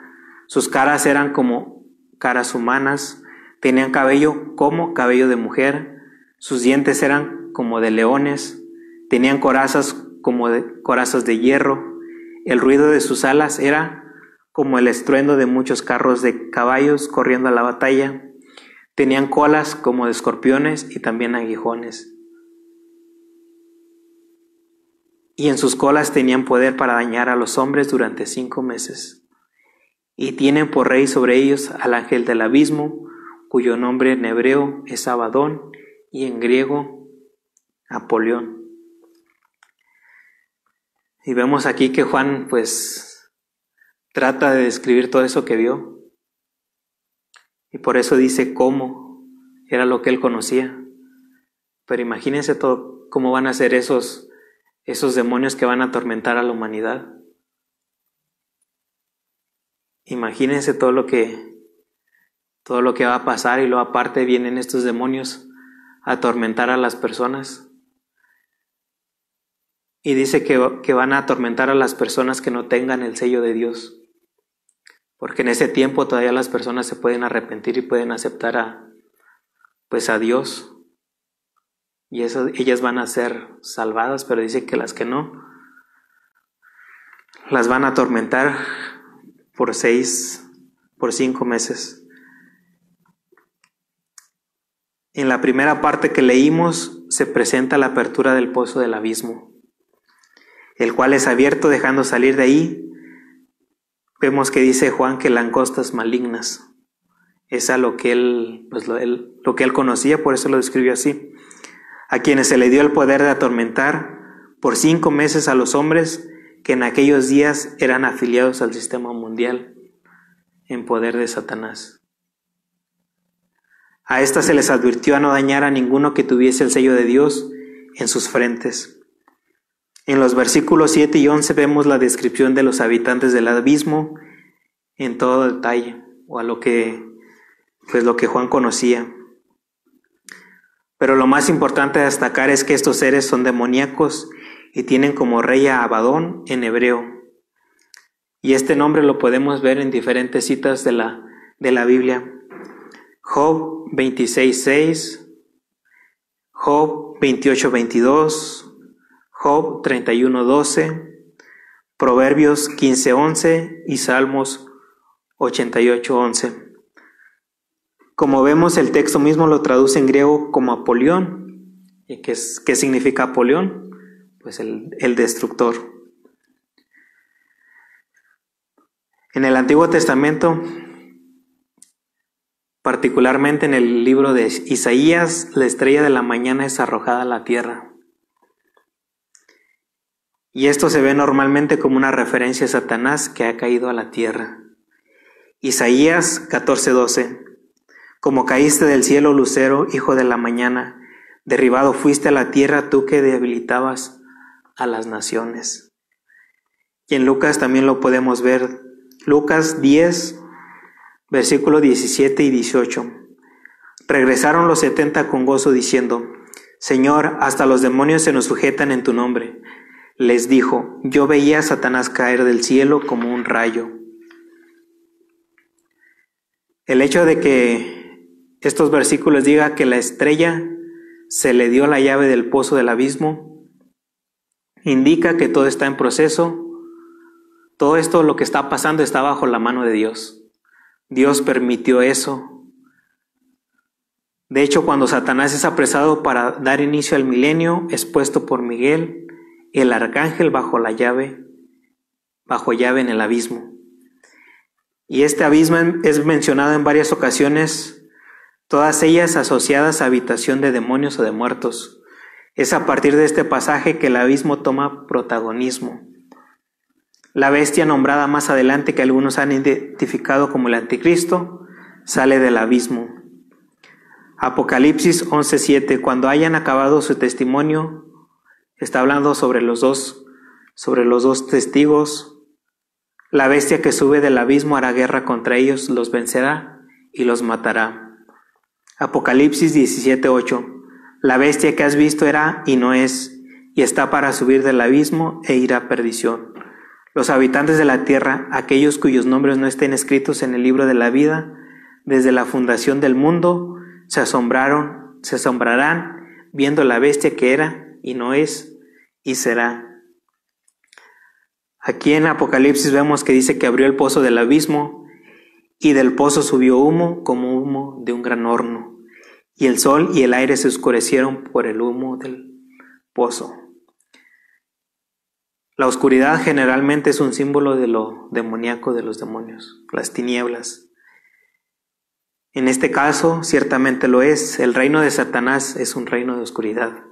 Sus caras eran como caras humanas. Tenían cabello como cabello de mujer. Sus dientes eran como de leones. Tenían corazas como de corazas de hierro. El ruido de sus alas era como el estruendo de muchos carros de caballos corriendo a la batalla. Tenían colas como de escorpiones y también aguijones. y en sus colas tenían poder para dañar a los hombres durante cinco meses. Y tienen por rey sobre ellos al ángel del abismo, cuyo nombre en hebreo es Abadón y en griego Apolión. Y vemos aquí que Juan pues trata de describir todo eso que vio. Y por eso dice cómo era lo que él conocía. Pero imagínense todo cómo van a ser esos esos demonios que van a atormentar a la humanidad. Imagínense todo lo que todo lo que va a pasar y luego aparte vienen estos demonios a atormentar a las personas. Y dice que, que van a atormentar a las personas que no tengan el sello de Dios. Porque en ese tiempo todavía las personas se pueden arrepentir y pueden aceptar a pues a Dios y ellas van a ser salvadas, pero dice que las que no, las van a atormentar por seis, por cinco meses. En la primera parte que leímos se presenta la apertura del pozo del abismo, el cual es abierto dejando salir de ahí. Vemos que dice Juan que langostas malignas. Es a lo que él, pues lo, lo que él conocía, por eso lo describió así a quienes se le dio el poder de atormentar por cinco meses a los hombres que en aquellos días eran afiliados al sistema mundial en poder de Satanás. A éstas se les advirtió a no dañar a ninguno que tuviese el sello de Dios en sus frentes. En los versículos 7 y 11 vemos la descripción de los habitantes del abismo en todo detalle, o a lo que, pues lo que Juan conocía. Pero lo más importante a destacar es que estos seres son demoníacos y tienen como rey a Abadón en hebreo. Y este nombre lo podemos ver en diferentes citas de la, de la Biblia. Job 26.6, Job 28, 22, Job 31, 12, Proverbios 15, 11 y Salmos 88, 11. Como vemos, el texto mismo lo traduce en griego como Apolión. ¿Y qué, es, qué significa Apolión? Pues el, el destructor. En el Antiguo Testamento Particularmente en el libro de Isaías, la estrella de la mañana es arrojada a la tierra. Y esto se ve normalmente como una referencia a Satanás que ha caído a la tierra. Isaías 14:12 Como caíste del cielo, lucero, hijo de la mañana, derribado fuiste a la tierra tú que debilitabas a las naciones. Y en Lucas también lo podemos ver. Lucas 10, versículos 17 y 18. Regresaron los setenta con gozo diciendo, Señor, hasta los demonios se nos sujetan en tu nombre. Les dijo, yo veía a Satanás caer del cielo como un rayo. El hecho de que estos versículos diga que la estrella se le dio la llave del pozo del abismo, indica que todo está en proceso, todo esto lo que está pasando está bajo la mano de Dios. Dios permitió eso. De hecho, cuando Satanás es apresado para dar inicio al milenio, es puesto por Miguel, el arcángel bajo la llave, bajo llave en el abismo. Y este abismo es mencionado en varias ocasiones, todas ellas asociadas a habitación de demonios o de muertos. Es a partir de este pasaje que el abismo toma protagonismo. La bestia nombrada más adelante que algunos han identificado como el anticristo sale del abismo. Apocalipsis 11:7 cuando hayan acabado su testimonio está hablando sobre los dos sobre los dos testigos. La bestia que sube del abismo hará guerra contra ellos, los vencerá y los matará. Apocalipsis 17:8 La bestia que has visto era y no es y está para subir del abismo e ir a perdición. Los habitantes de la tierra, aquellos cuyos nombres no estén escritos en el libro de la vida, desde la fundación del mundo, se asombraron, se asombrarán viendo la bestia que era y no es y será. Aquí en Apocalipsis vemos que dice que abrió el pozo del abismo y del pozo subió humo como humo de un gran horno, y el sol y el aire se oscurecieron por el humo del pozo. La oscuridad generalmente es un símbolo de lo demoníaco de los demonios, las tinieblas. En este caso, ciertamente lo es. El reino de Satanás es un reino de oscuridad.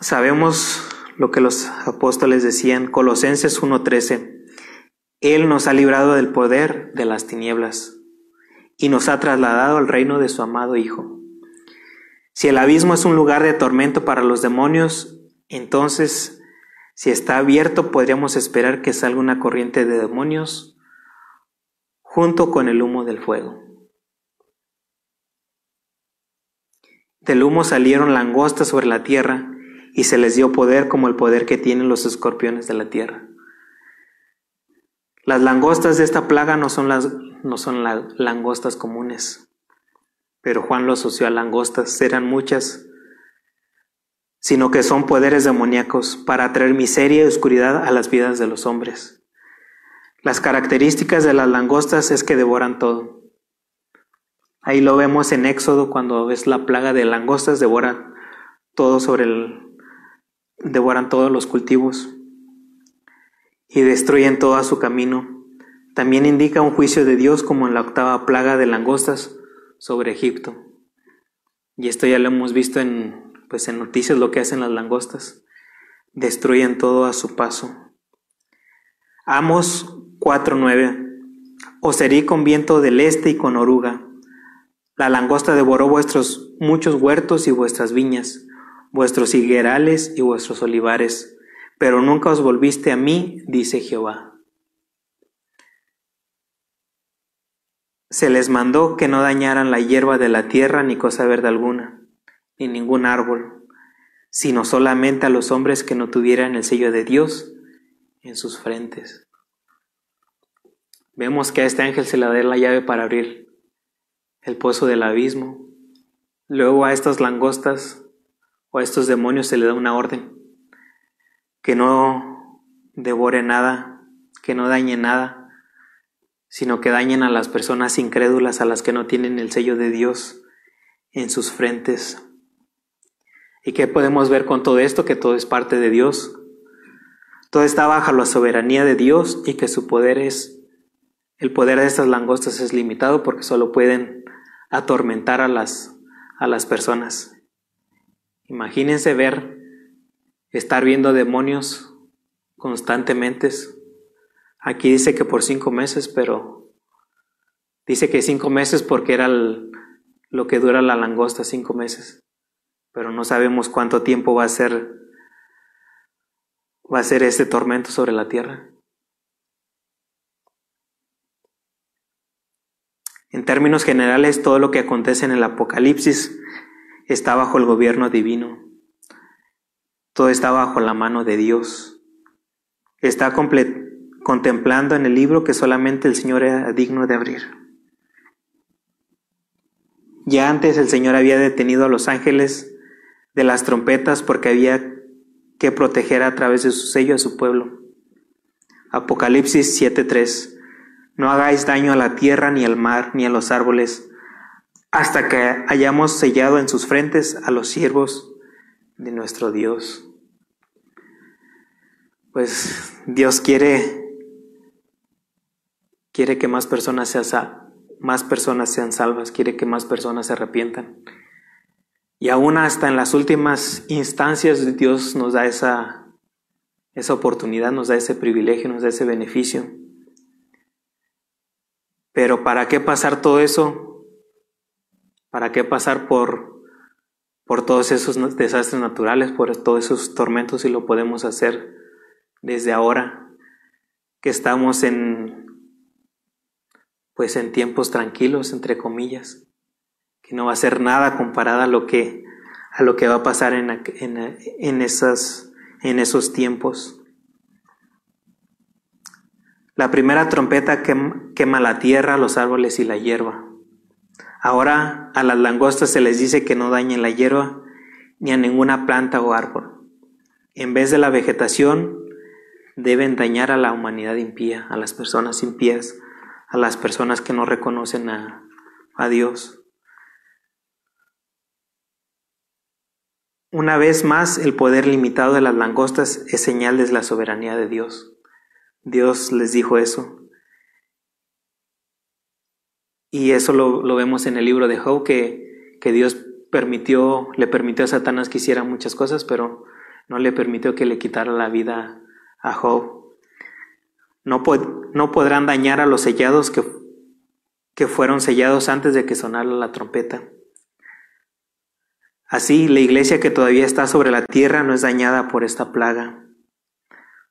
Sabemos lo que los apóstoles decían, Colosenses 1:13, Él nos ha librado del poder de las tinieblas y nos ha trasladado al reino de su amado Hijo. Si el abismo es un lugar de tormento para los demonios, entonces, si está abierto, podríamos esperar que salga una corriente de demonios junto con el humo del fuego. Del humo salieron langostas sobre la tierra y se les dio poder como el poder que tienen los escorpiones de la tierra. Las langostas de esta plaga no son las no son langostas comunes, pero Juan lo asoció a langostas, eran muchas sino que son poderes demoníacos para traer miseria y oscuridad a las vidas de los hombres. Las características de las langostas es que devoran todo. Ahí lo vemos en Éxodo cuando es la plaga de langostas, devoran todo sobre el devoran todos los cultivos y destruyen todo a su camino. También indica un juicio de Dios como en la octava plaga de langostas sobre Egipto. Y esto ya lo hemos visto en pues en noticias lo que hacen las langostas, destruyen todo a su paso. Amos 4:9 Os herí con viento del este y con oruga. La langosta devoró vuestros muchos huertos y vuestras viñas, vuestros higuerales y vuestros olivares, pero nunca os volviste a mí, dice Jehová. Se les mandó que no dañaran la hierba de la tierra ni cosa verde alguna ni ningún árbol, sino solamente a los hombres que no tuvieran el sello de Dios en sus frentes. Vemos que a este ángel se le da la llave para abrir el pozo del abismo, Luego a estas langostas o a estos demonios se le da una orden, que no devore nada, que no dañe nada, sino que dañen a las personas incrédulas, a las que no tienen el sello de Dios en sus frentes. ¿Y qué podemos ver con todo esto? Que todo es parte de Dios. Todo está bajo la soberanía de Dios y que su poder es, el poder de estas langostas es limitado porque solo pueden atormentar a las, a las personas. Imagínense ver, estar viendo demonios constantemente Aquí dice que por cinco meses, pero dice que cinco meses porque era lo que dura la langosta, cinco meses. Pero no sabemos cuánto tiempo va a ser va a ser este tormento sobre la tierra. En términos generales, todo lo que acontece en el Apocalipsis está bajo el gobierno divino. Todo está bajo la mano de Dios. Está contemplando en el libro que solamente el Señor era digno de abrir. Ya antes el Señor había detenido a los ángeles de las trompetas porque había que proteger a través de su sello a su pueblo. Apocalipsis 7:3 No hagáis daño a la tierra, ni al mar, ni a los árboles, hasta que hayamos sellado en sus frentes a los siervos de nuestro Dios. Pues Dios quiere quiere que más personas, sean, más personas sean salvas, quiere que más personas se arrepientan. Y aún hasta en las últimas instancias Dios nos da esa, esa oportunidad, nos da ese privilegio, nos da ese beneficio. Pero ¿para qué pasar todo eso? ¿Para qué pasar por, por todos esos desastres naturales, por todos esos tormentos si lo podemos hacer desde ahora que estamos en, pues en tiempos tranquilos, entre comillas, que no va a ser nada comparada a lo que, a lo que va a pasar en, en, esas, en esos tiempos. La primera trompeta quema la tierra, los árboles y la hierba. Ahora a las langostas se les dice que no dañen la hierba ni a ninguna planta o árbol. En vez de la vegetación, deben dañar a la humanidad impía, a las personas impías, a las personas que no reconocen a, a Dios. Una vez más, el poder limitado de las langostas es señal de la soberanía de Dios. Dios les dijo eso. Y eso lo, lo vemos en el libro de Job, que, que, Dios permitió, le permitió a Satanás que hiciera muchas cosas, pero no le permitió que le quitara la vida a Job. No, no podrán dañar a los sellados que, que fueron sellados antes de que sonara la trompeta. Así, la iglesia que todavía está sobre la tierra no es dañada por esta plaga,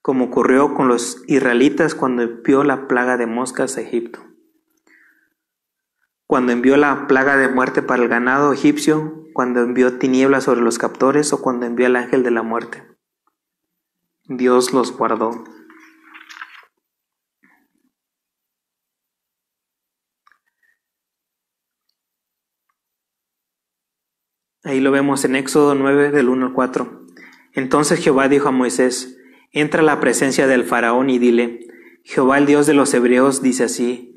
como ocurrió con los israelitas cuando envió la plaga de moscas a Egipto. Cuando envió la plaga de muerte para el ganado egipcio, cuando envió tinieblas sobre los captores o cuando envió el ángel de la muerte. Dios los guardó. Ahí lo vemos en Éxodo 9 del 1 al 4. Entonces Jehová dijo a Moisés, entra a la presencia del faraón y dile, Jehová el Dios de los hebreos dice así,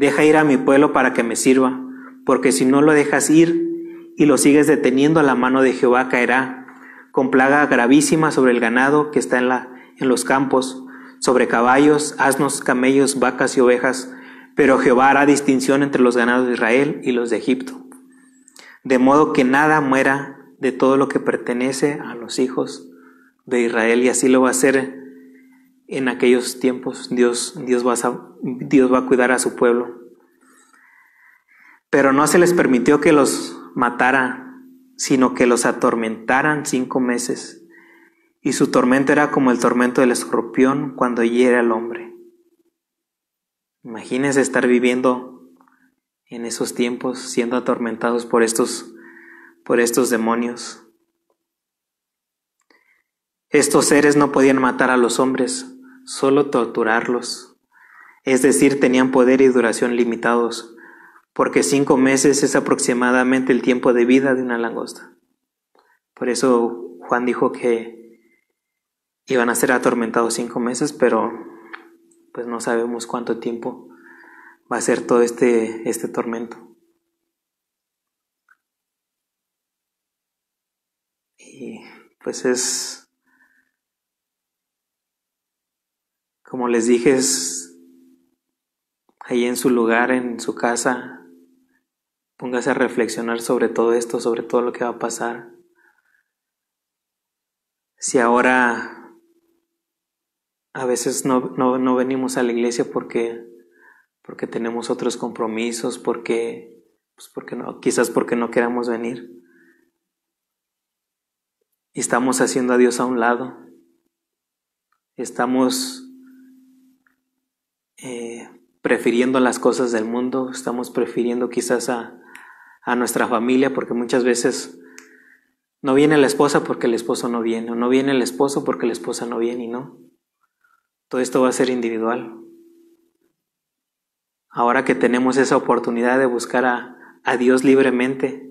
deja ir a mi pueblo para que me sirva, porque si no lo dejas ir y lo sigues deteniendo, la mano de Jehová caerá, con plaga gravísima sobre el ganado que está en, la, en los campos, sobre caballos, asnos, camellos, vacas y ovejas, pero Jehová hará distinción entre los ganados de Israel y los de Egipto de modo que nada muera de todo lo que pertenece a los hijos de Israel y así lo va a hacer en aquellos tiempos. Dios, Dios, va a, Dios va a cuidar a su pueblo. Pero no se les permitió que los matara, sino que los atormentaran cinco meses. Y su tormento era como el tormento del escorpión cuando hiere al hombre. Imagínense estar viviendo en esos tiempos siendo atormentados por estos, por estos demonios. Estos seres no podían matar a los hombres, solo torturarlos. Es decir, tenían poder y duración limitados, porque cinco meses es aproximadamente el tiempo de vida de una langosta. Por eso Juan dijo que iban a ser atormentados cinco meses, pero pues no sabemos cuánto tiempo va a ser todo este, este tormento. Y pues es, como les dije, es ahí en su lugar, en su casa, póngase a reflexionar sobre todo esto, sobre todo lo que va a pasar. Si ahora a veces no, no venimos a la iglesia porque porque tenemos otros compromisos, porque, pues porque no, quizás porque no queramos venir. Y estamos haciendo a Dios a un lado. Estamos eh, prefiriendo las cosas del mundo, estamos prefiriendo quizás a, a nuestra familia, porque muchas veces no viene la esposa porque el esposo no viene, o no viene el esposo porque la esposa no viene, y no. Todo esto va a ser individual. Ahora que tenemos esa oportunidad de buscar a, Dios libremente,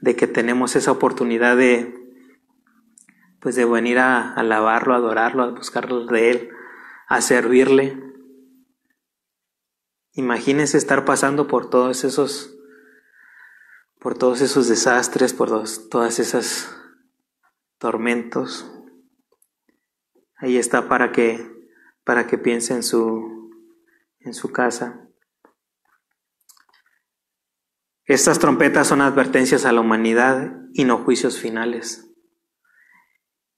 de que tenemos esa oportunidad de, pues de venir a alabarlo, a adorarlo, a buscarlo de Él, a servirle. Imagínense estar pasando por todos esos, por todos esos desastres, por todas esas tormentos. Ahí está para que, para que piense en su, en su casa. Estas trompetas son advertencias a la humanidad y no juicios finales.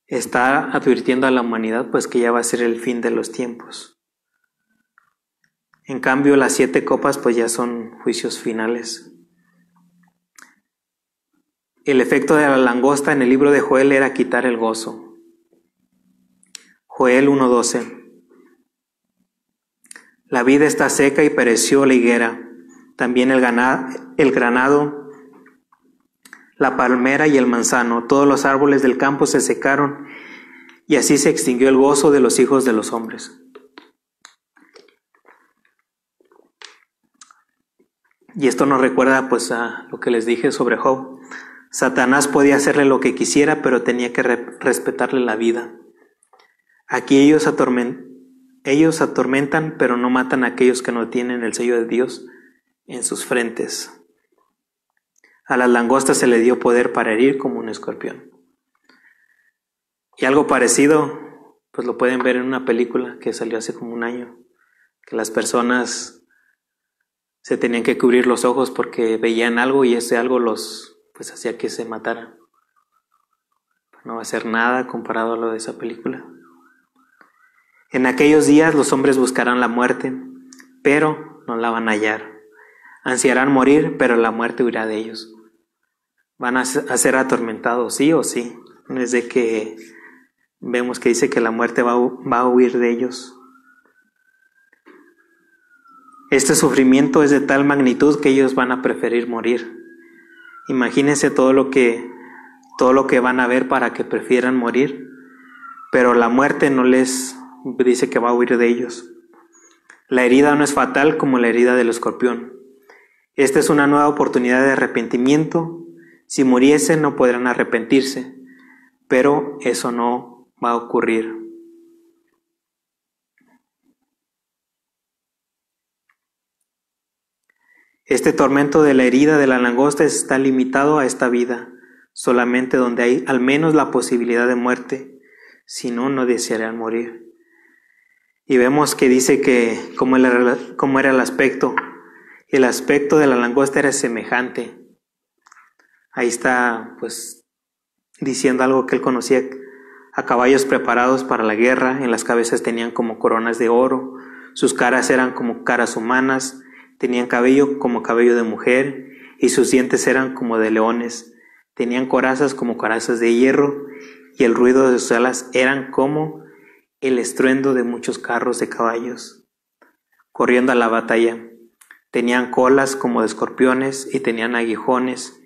Está advirtiendo a la humanidad pues que ya va a ser el fin de los tiempos. En cambio, las siete copas pues ya son juicios finales. El efecto de la langosta en el libro de Joel era quitar el gozo. Joel 1.12. La vida está seca y pereció la higuera también el, el granado, la palmera y el manzano, todos los árboles del campo se secaron y así se extinguió el gozo de los hijos de los hombres. Y esto nos recuerda pues a lo que les dije sobre Job. Satanás podía hacerle lo que quisiera, pero tenía que respetarle la vida. Aquí ellos, ellos atormentan, pero no matan a aquellos que no tienen el sello de Dios en sus frentes. A las langostas se le dio poder para herir como un escorpión. Y algo parecido, pues lo pueden ver en una película que salió hace como un año, que las personas se tenían que cubrir los ojos porque veían algo y ese algo los pues hacía que se mataran. No va a ser nada comparado a lo de esa película. En aquellos días los hombres buscarán la muerte, pero no la van a hallar. Ansiarán morir, pero la muerte huirá de ellos. Van a ser atormentados, sí o sí. Desde que vemos que dice que la muerte va, a huir de ellos. Este sufrimiento es de tal magnitud que ellos van a preferir morir. Imagínense todo lo que todo lo que van a ver para que prefieran morir, pero la muerte no les dice que va a huir de ellos. La herida no es fatal como la herida del escorpión, esta es una nueva oportunidad de arrepentimiento. Si muriesen no podrán arrepentirse, pero eso no va a ocurrir. Este tormento de la herida de la langosta está limitado a esta vida, solamente donde hay al menos la posibilidad de muerte, si no, no desearán morir. Y vemos que dice que como era el aspecto el aspecto de la langosta era semejante. Ahí está, pues, diciendo algo que él conocía a caballos preparados para la guerra, en las cabezas tenían como coronas de oro, sus caras eran como caras humanas, tenían cabello como cabello de mujer, y sus dientes eran como de leones, tenían corazas como corazas de hierro, y el ruido de sus alas eran como el estruendo de muchos carros de caballos, corriendo a la batalla. Tenían colas como de escorpiones y tenían aguijones,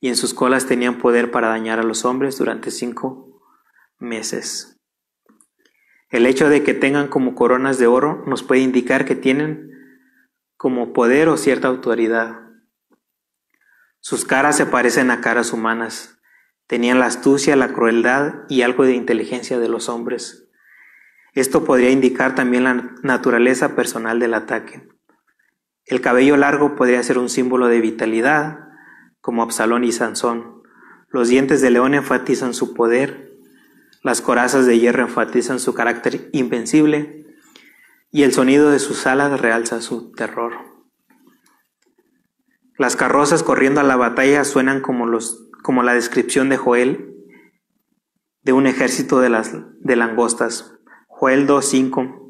y en sus colas tenían poder para dañar a los hombres durante cinco meses. El hecho de que tengan como coronas de oro nos puede indicar que tienen como poder o cierta autoridad. Sus caras se parecen a caras humanas. Tenían la astucia, la crueldad y algo de inteligencia de los hombres. Esto podría indicar también la naturaleza personal del ataque. El cabello largo podría ser un símbolo de vitalidad, como Absalón y Sansón. Los dientes de león enfatizan su poder, las corazas de hierro enfatizan su carácter invencible y el sonido de sus alas realza su terror. Las carrozas corriendo a la batalla suenan como, los, como la descripción de Joel de un ejército de, las, de langostas. Joel 2.5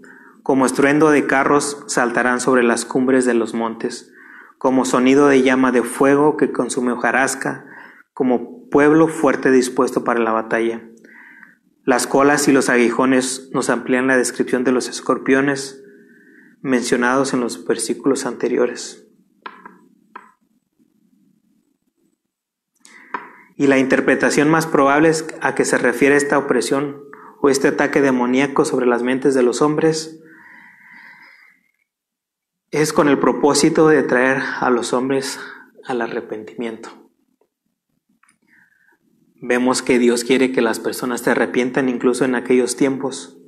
como estruendo de carros saltarán sobre las cumbres de los montes, como sonido de llama de fuego que consume hojarasca, como pueblo fuerte dispuesto para la batalla. Las colas y los aguijones nos amplían la descripción de los escorpiones mencionados en los versículos anteriores. Y la interpretación más probable es a que se refiere esta opresión o este ataque demoníaco sobre las mentes de los hombres es con el propósito de traer a los hombres al arrepentimiento. Vemos que Dios quiere que las personas se arrepientan incluso en aquellos tiempos.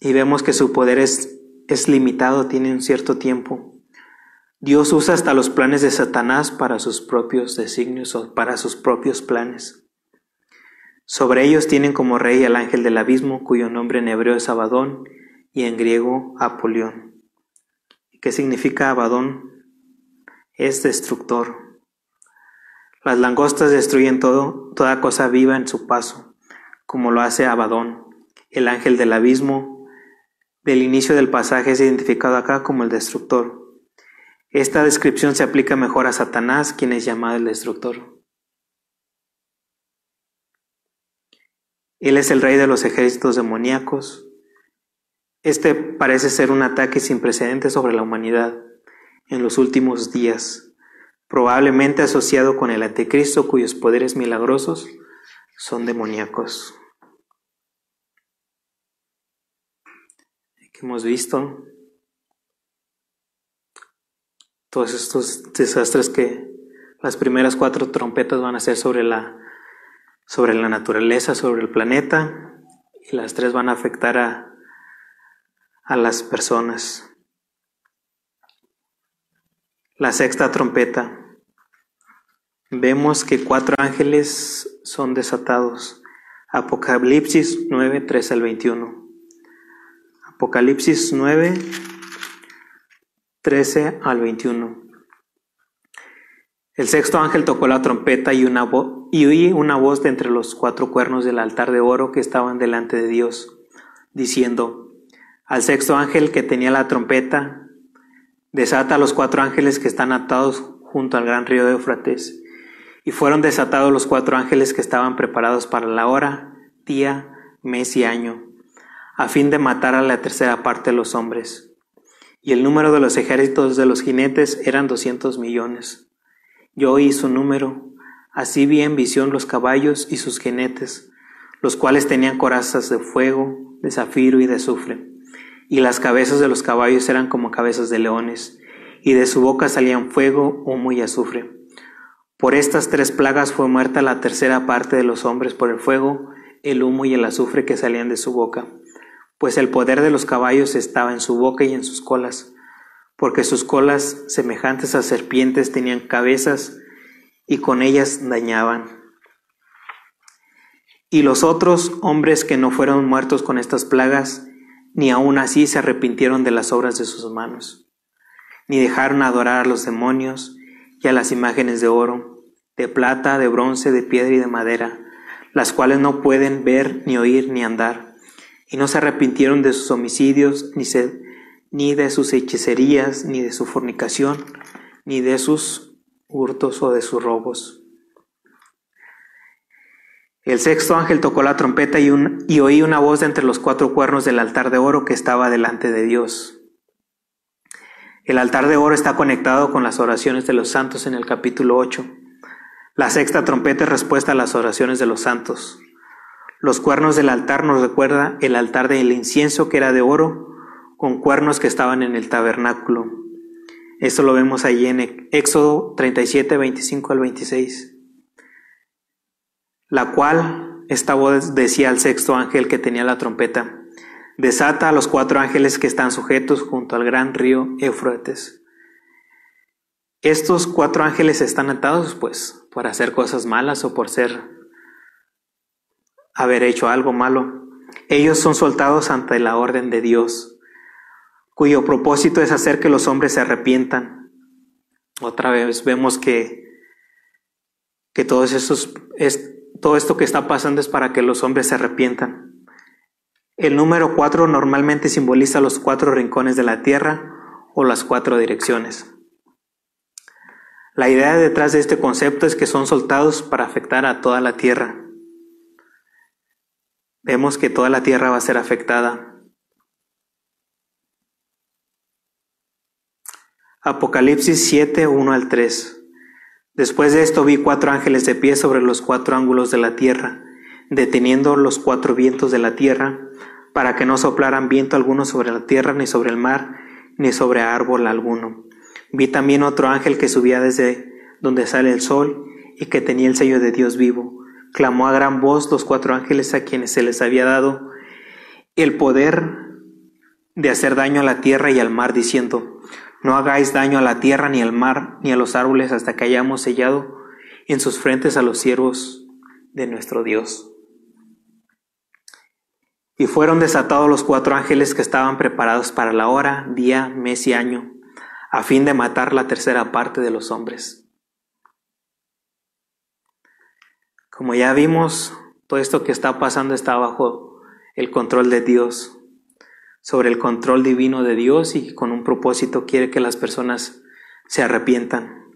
Y vemos que su poder es, es limitado, tiene un cierto tiempo. Dios usa hasta los planes de Satanás para sus propios designios o para sus propios planes. Sobre ellos tienen como rey al ángel del abismo, cuyo nombre en hebreo es Abadón y en griego Apolión. ¿Qué significa Abadón? Es destructor. Las langostas destruyen todo, toda cosa viva en su paso, como lo hace Abadón, el ángel del abismo. Del inicio del pasaje es identificado acá como el destructor. Esta descripción se aplica mejor a Satanás, quien es llamado el destructor. Él es el rey de los ejércitos demoníacos, este parece ser un ataque sin precedentes sobre la humanidad en los últimos días, probablemente asociado con el anticristo cuyos poderes milagrosos son demoníacos. Que hemos visto todos estos desastres que las primeras cuatro trompetas van a ser sobre la, sobre la naturaleza, sobre el planeta, y las tres van a afectar a, a las personas. La sexta trompeta. Vemos que cuatro ángeles son desatados. Apocalipsis 9, 13 al 21. Apocalipsis 9, 13 al 21. El sexto ángel tocó la trompeta y, una y oí una voz de entre los cuatro cuernos del altar de oro que estaban delante de Dios, diciendo, al sexto ángel que tenía la trompeta, desata a los cuatro ángeles que están atados junto al gran río de Eufrates. Y fueron desatados los cuatro ángeles que estaban preparados para la hora, día, mes y año, a fin de matar a la tercera parte de los hombres. Y el número de los ejércitos de los jinetes eran doscientos millones. Yo oí su número, así vi en visión los caballos y sus jinetes, los cuales tenían corazas de fuego, de zafiro y de azufre y las cabezas de los caballos eran como cabezas de leones, y de su boca salían fuego, humo y azufre. Por estas tres plagas fue muerta la tercera parte de los hombres por el fuego, el humo y el azufre que salían de su boca, pues el poder de los caballos estaba en su boca y en sus colas, porque sus colas, semejantes a serpientes, tenían cabezas y con ellas dañaban. Y los otros hombres que no fueron muertos con estas plagas, ni aun así se arrepintieron de las obras de sus manos, ni dejaron adorar a los demonios y a las imágenes de oro, de plata, de bronce, de piedra y de madera, las cuales no pueden ver, ni oír, ni andar, y no se arrepintieron de sus homicidios, ni, ni de sus hechicerías, ni de su fornicación, ni de sus hurtos o de sus robos. El sexto ángel tocó la trompeta y, oí una voz de entre los cuatro cuernos del altar de oro que estaba delante de Dios. El altar de oro está conectado con las oraciones de los santos en el capítulo 8. La sexta trompeta es respuesta a las oraciones de los santos. Los cuernos del altar nos recuerda el altar del incienso que era de oro, con cuernos que estaban en el tabernáculo. Esto lo vemos allí en Éxodo 37, 25 al 26. La cual esta voz decía al sexto ángel que tenía la trompeta, desata a los cuatro ángeles que están sujetos junto al gran río Eufrates. Estos cuatro ángeles están atados, pues, por hacer cosas malas o por ser haber hecho algo malo. Ellos son soltados ante la orden de Dios, cuyo propósito es hacer que los hombres se arrepientan. Otra vez vemos que, que todos esos, es, todo esto que está pasando es para que los hombres se arrepientan. El número cuatro normalmente simboliza los cuatro rincones de la tierra o las cuatro direcciones. La idea detrás de este concepto es que son soltados para afectar a toda la tierra vemos que toda la tierra va a ser afectada. Apocalipsis 7, 1 al 3. Después de esto vi cuatro ángeles de pie sobre los cuatro ángulos de la tierra, deteniendo los cuatro vientos de la tierra, para que no soplaran viento alguno sobre la tierra, ni sobre el mar, ni sobre árbol alguno. Vi también otro ángel que subía desde donde sale el sol y que tenía el sello de Dios vivo clamó a gran voz los cuatro ángeles a quienes se les había dado el poder de hacer daño a la tierra y al mar, diciendo, no hagáis daño a la tierra ni al mar ni a los árboles hasta que hayamos sellado en sus frentes a los siervos de nuestro Dios. Y fueron desatados los cuatro ángeles que estaban preparados para la hora, día, mes y año, a fin de matar la tercera parte de los hombres. Como ya vimos, todo esto que está pasando está bajo el control de Dios, sobre el control divino de Dios y con un propósito quiere que las personas se arrepientan.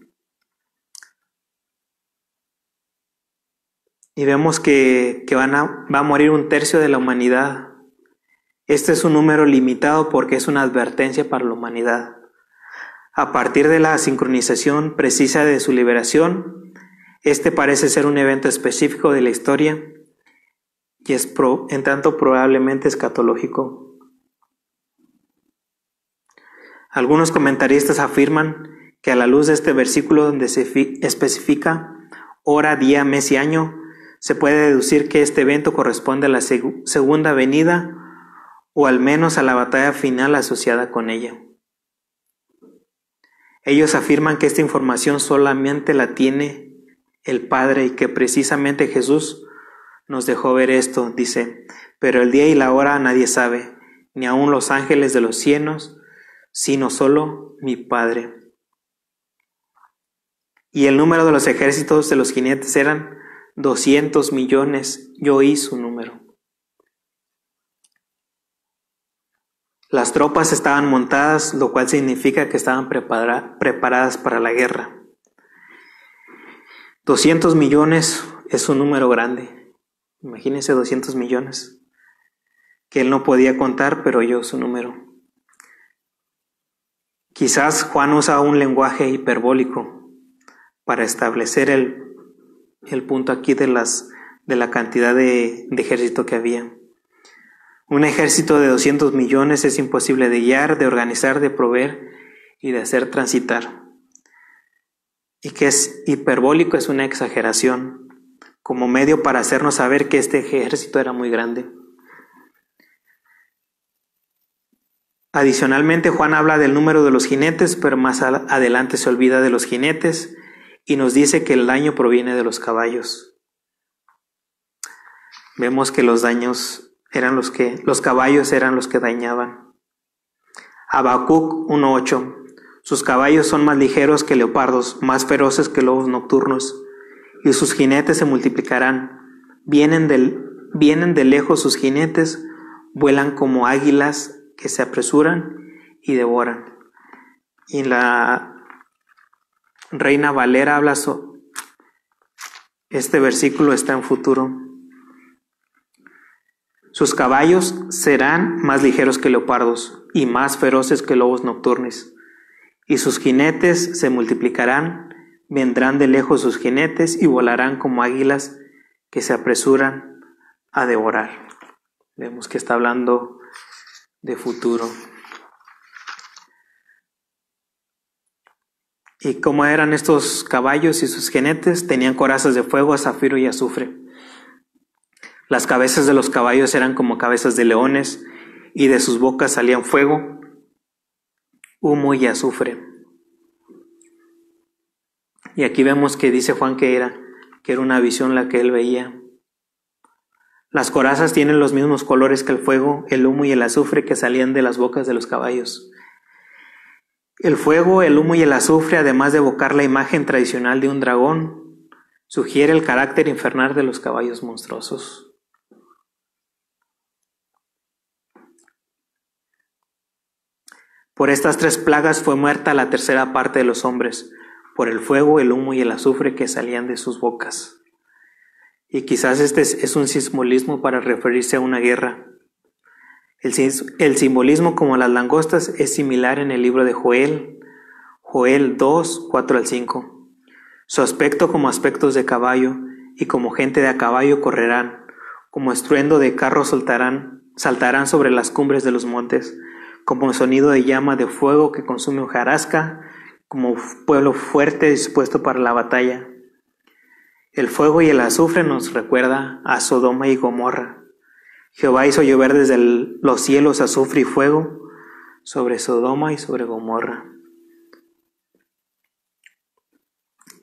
Y vemos que, van a, va a morir un tercio de la humanidad. Este es un número limitado porque es una advertencia para la humanidad. A partir de la sincronización precisa de su liberación, este parece ser un evento específico de la historia y es en tanto probablemente escatológico. Algunos comentaristas afirman que a la luz de este versículo donde se especifica hora, día, mes y año, se puede deducir que este evento corresponde a la segunda venida o al menos a la batalla final asociada con ella. Ellos afirman que esta información solamente la tiene el Padre y que precisamente Jesús nos dejó ver esto, dice, pero el día y la hora nadie sabe, ni aun los ángeles de los cielos, sino solo mi Padre. Y el número de los ejércitos de los jinetes eran 200 millones, yo oí su número. Las tropas estaban montadas, lo cual significa que estaban preparadas para la guerra. 200 millones es un número grande. Imagínense 200 millones. Que él no podía contar, pero yo su número. Quizás Juan usa un lenguaje hiperbólico para establecer el, el punto aquí de, las, de la cantidad de, de ejército que había. Un ejército de 200 millones es imposible de guiar, de organizar, de proveer y de hacer transitar y que es hiperbólico, es una exageración, como medio para hacernos saber que este ejército era muy grande. Adicionalmente, Juan habla del número de los jinetes, pero más adelante se olvida de los jinetes y nos dice que el daño proviene de los caballos. Vemos que los daños eran los que, los caballos eran los que dañaban. Habacuc 1.8 sus caballos son más ligeros que leopardos, más feroces que lobos nocturnos, y sus jinetes se multiplicarán. Vienen, vienen de lejos sus jinetes, vuelan como águilas que se apresuran y devoran. Y la Reina Valera habla este versículo está en futuro. Sus caballos serán más ligeros que leopardos y más feroces que lobos nocturnos y sus jinetes se multiplicarán, vendrán de lejos sus jinetes y volarán como águilas que se apresuran a devorar. Vemos que está hablando de futuro. ¿Y cómo eran estos caballos y sus jinetes? Tenían corazas de fuego, zafiro y azufre. Las cabezas de los caballos eran como cabezas de leones, y de sus bocas salían fuego, humo y azufre. Y aquí vemos que dice Juan que era, que era una visión la que él veía. Las corazas tienen los mismos colores que el fuego, el humo y el azufre que salían de las bocas de los caballos. El fuego, el humo y el azufre, además de evocar la imagen tradicional de un dragón, sugiere el carácter infernal de los caballos monstruosos. Por estas tres plagas fue muerta la tercera parte de los hombres, por el fuego, el humo y el azufre que salían de sus bocas. Y quizás este es un simbolismo para referirse a una guerra. El, simbolismo como las langostas es similar en el libro de Joel, Joel 2, 4 al 5. Su aspecto como aspectos de caballo y como gente de a caballo correrán, como estruendo de carros saltarán, saltarán sobre las cumbres de los montes, como sonido de llama de fuego que consume hojarasca, como pueblo fuerte dispuesto para la batalla. El fuego y el azufre nos recuerda a Sodoma y Gomorra. Jehová hizo llover desde los cielos azufre y fuego sobre Sodoma y sobre Gomorra.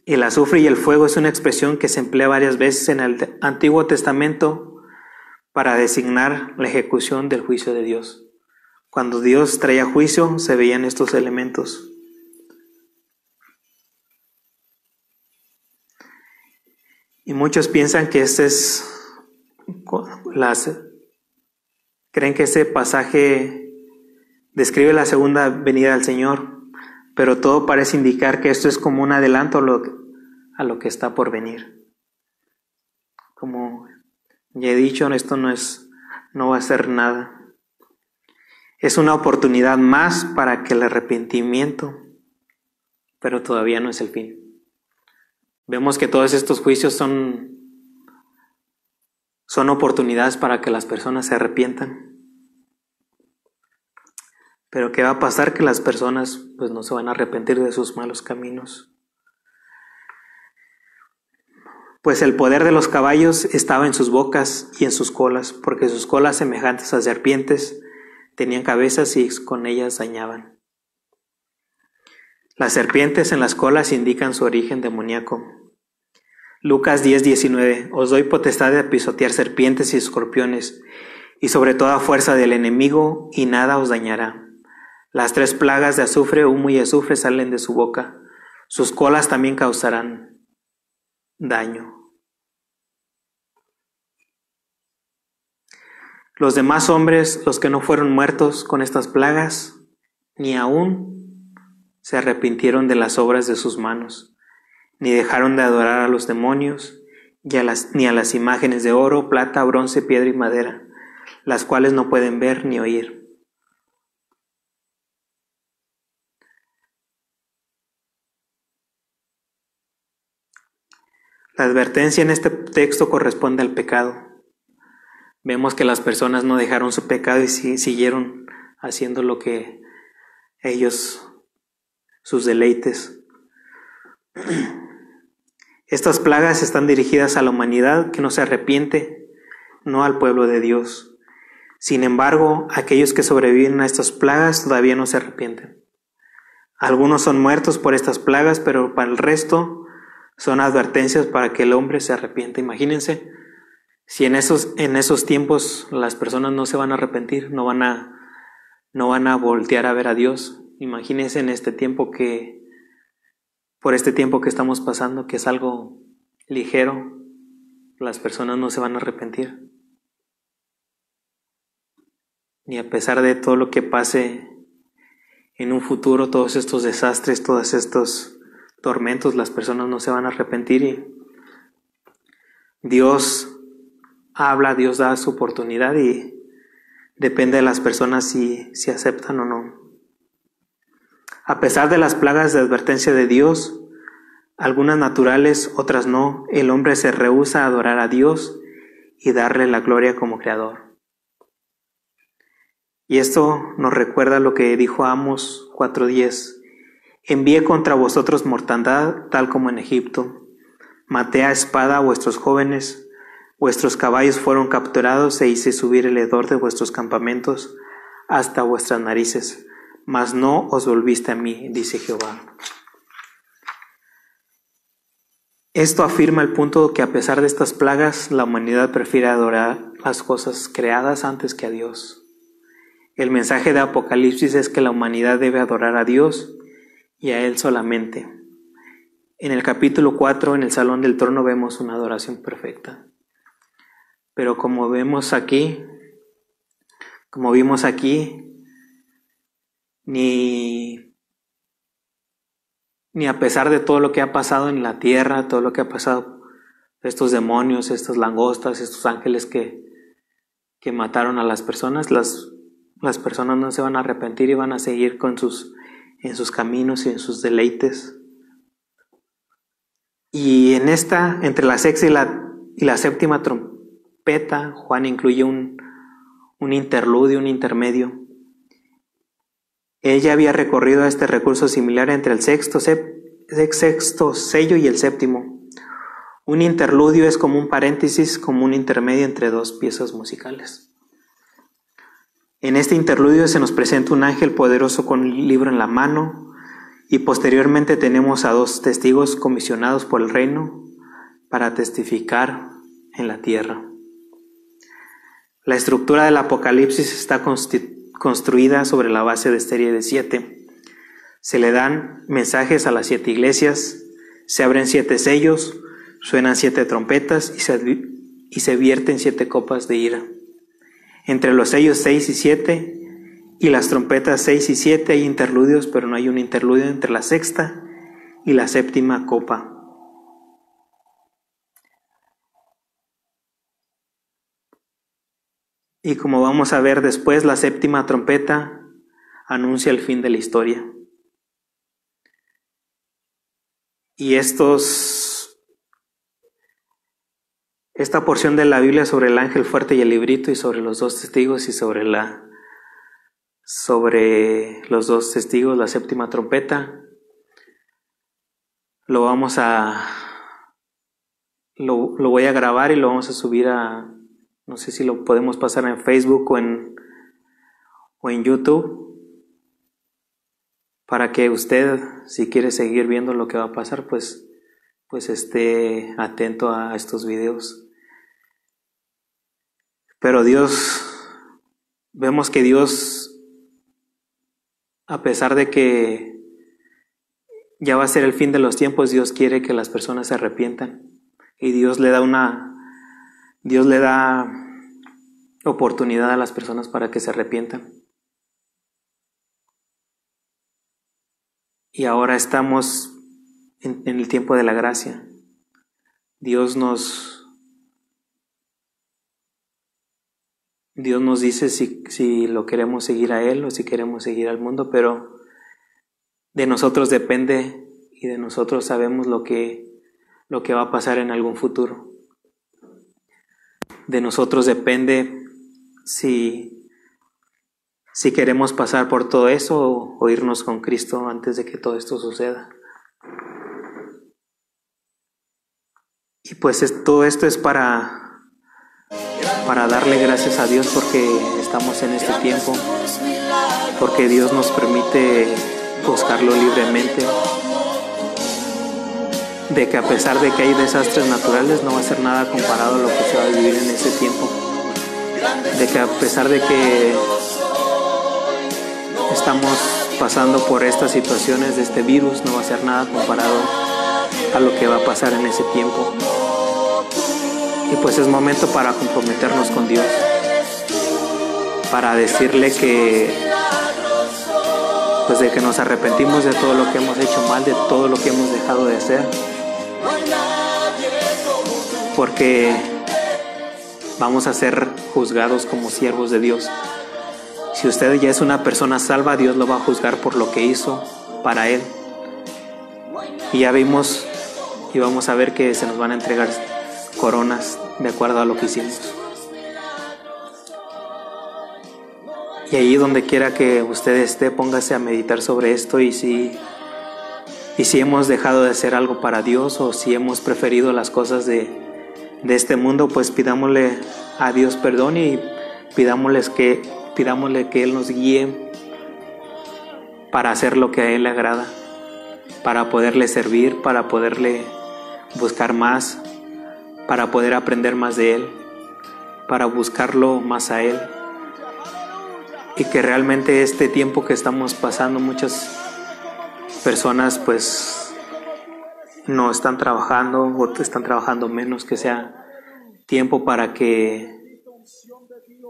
El azufre y el fuego es una expresión que se emplea varias veces en el Antiguo Testamento para designar la ejecución del juicio de Dios. Cuando Dios traía juicio se veían estos elementos. Y muchos piensan que este es las creen que este pasaje describe la segunda venida del Señor, pero todo parece indicar que esto es como un adelanto a lo, a lo que está por venir. Como ya he dicho, esto no es no va a ser nada. Es una oportunidad más para que el arrepentimiento, pero todavía no es el fin. Vemos que todos estos juicios son, son oportunidades para que las personas se arrepientan. Pero ¿qué va a pasar? Que las personas pues no se van a arrepentir de sus malos caminos. Pues el poder de los caballos estaba en sus bocas y en sus colas, porque sus colas semejantes a serpientes tenían cabezas y con ellas dañaban. Las serpientes en las colas indican su origen demoníaco. Lucas 10:19 Os doy potestad de pisotear serpientes y escorpiones, y sobre toda fuerza del enemigo, y nada os dañará. Las tres plagas de azufre, humo y azufre salen de su boca. Sus colas también causarán daño. Los demás hombres, los que no fueron muertos con estas plagas, ni aún se arrepintieron de las obras de sus manos, ni dejaron de adorar a los demonios, ni a las imágenes de oro, plata, bronce, piedra y madera, las cuales no pueden ver ni oír. La advertencia en este texto corresponde al pecado. Vemos que las personas no dejaron su pecado y siguieron haciendo lo que ellos sus deleites. Estas plagas están dirigidas a la humanidad que no se arrepiente, no al pueblo de Dios. Sin embargo, aquellos que sobreviven a estas plagas todavía no se arrepienten. Algunos son muertos por estas plagas, pero para el resto son advertencias para que el hombre se arrepienta. Imagínense, si en esos, en esos tiempos las personas no se van a arrepentir, no van a, no van a voltear a ver a Dios, Imagínense en este tiempo que, por este tiempo que estamos pasando, que es algo ligero, las personas no se van a arrepentir. Ni a pesar de todo lo que pase en un futuro, todos estos desastres, todos estos tormentos, las personas no se van a arrepentir Dios habla, Dios da su oportunidad y depende de las personas si, si aceptan o no. A pesar de las plagas de advertencia de Dios, algunas naturales, otras no, el hombre se rehúsa a adorar a Dios y darle la gloria como creador. Y esto nos recuerda lo que dijo Amos 4:10. Envié contra vosotros mortandad, tal como en Egipto. Maté a espada a vuestros jóvenes, vuestros caballos fueron capturados e hice subir el hedor de vuestros campamentos hasta vuestras narices, mas no os volviste a mí, dice Jehová. Esto afirma el punto que a pesar de estas plagas, la humanidad prefiere adorar las cosas creadas antes que a Dios. El mensaje de Apocalipsis es que la humanidad debe adorar a Dios y a Él solamente. En el capítulo 4, en el Salón del Trono, vemos una adoración perfecta. Pero como vemos aquí, como vimos aquí, ni, ni a pesar de todo lo que ha pasado en la tierra, todo lo que ha pasado, estos demonios, estas langostas, estos ángeles que, que mataron a las personas, las, las personas no se van a arrepentir y van a seguir con sus en sus caminos y en sus deleites. Y en esta, entre la sexta y la, y la séptima trompeta, Juan incluye un, un interludio, un intermedio. Ella había recorrido este recurso similar entre el sexto, sexto sello y el séptimo. Un interludio es como un paréntesis, como un intermedio entre dos piezas musicales. En este interludio se nos presenta un ángel poderoso con un libro en la mano y posteriormente tenemos a dos testigos comisionados por el reino para testificar en la tierra. La estructura del Apocalipsis está construida sobre la base de serie de siete. Se le dan mensajes a las siete iglesias, se abren siete sellos, suenan siete trompetas y se, vierten siete copas de ira. Entre los sellos 6 y 7 y las trompetas 6 y 7 hay interludios, pero no hay un interludio entre la sexta y la séptima copa. Y como vamos a ver después, la séptima trompeta anuncia el fin de la historia. Y estos esta porción de la Biblia sobre el ángel fuerte y el librito y sobre los dos testigos y sobre la sobre los dos testigos, la séptima trompeta. Lo vamos a lo, lo voy a grabar y lo vamos a subir a no sé si lo podemos pasar en Facebook o en o en YouTube para que usted si quiere seguir viendo lo que va a pasar pues pues esté atento a estos videos. Pero Dios, vemos que Dios, a pesar de que ya va a ser el fin de los tiempos, Dios quiere que las personas se arrepientan. Y Dios le da una, Dios le da oportunidad a las personas para que se arrepientan. Y ahora estamos en, el tiempo de la gracia. Dios nos Dios nos dice si, si lo queremos seguir a Él o si queremos seguir al mundo, pero de nosotros depende y de nosotros sabemos lo que, lo que va a pasar en algún futuro. De nosotros depende si, si queremos pasar por todo eso o, irnos con Cristo antes de que todo esto suceda. Y pues todo esto es para para darle gracias a Dios porque estamos en este tiempo, porque Dios nos permite buscarlo libremente, de que a pesar de que hay desastres naturales no va a ser nada comparado a lo que se va a vivir en este tiempo, de que a pesar de que estamos pasando por estas situaciones de este virus no va a ser nada comparado a lo que va a pasar en ese tiempo. Y pues es momento para comprometernos con Dios, para decirle que pues de que nos arrepentimos de todo lo que hemos hecho mal, de todo lo que hemos dejado de hacer. Porque vamos a ser juzgados como siervos de Dios. Si usted ya es una persona salva, Dios lo va a juzgar por lo que hizo para Él. Y ya vimos y vamos a ver que se nos van a entregar coronas de acuerdo a lo que hicimos. Y ahí donde quiera que usted esté, póngase a meditar sobre esto y si, Y si hemos dejado de hacer algo para Dios o si hemos preferido las cosas de, de este mundo, pues pidámosle a Dios perdón y pidámosles que, pidámosle que Él nos guíe para hacer lo que a Él le agrada, para poderle servir, para poderle buscar más, para poder aprender más de Él, para buscarlo más a Él. Y que realmente este tiempo que estamos pasando muchas personas pues no están trabajando o están trabajando menos, que sea tiempo para que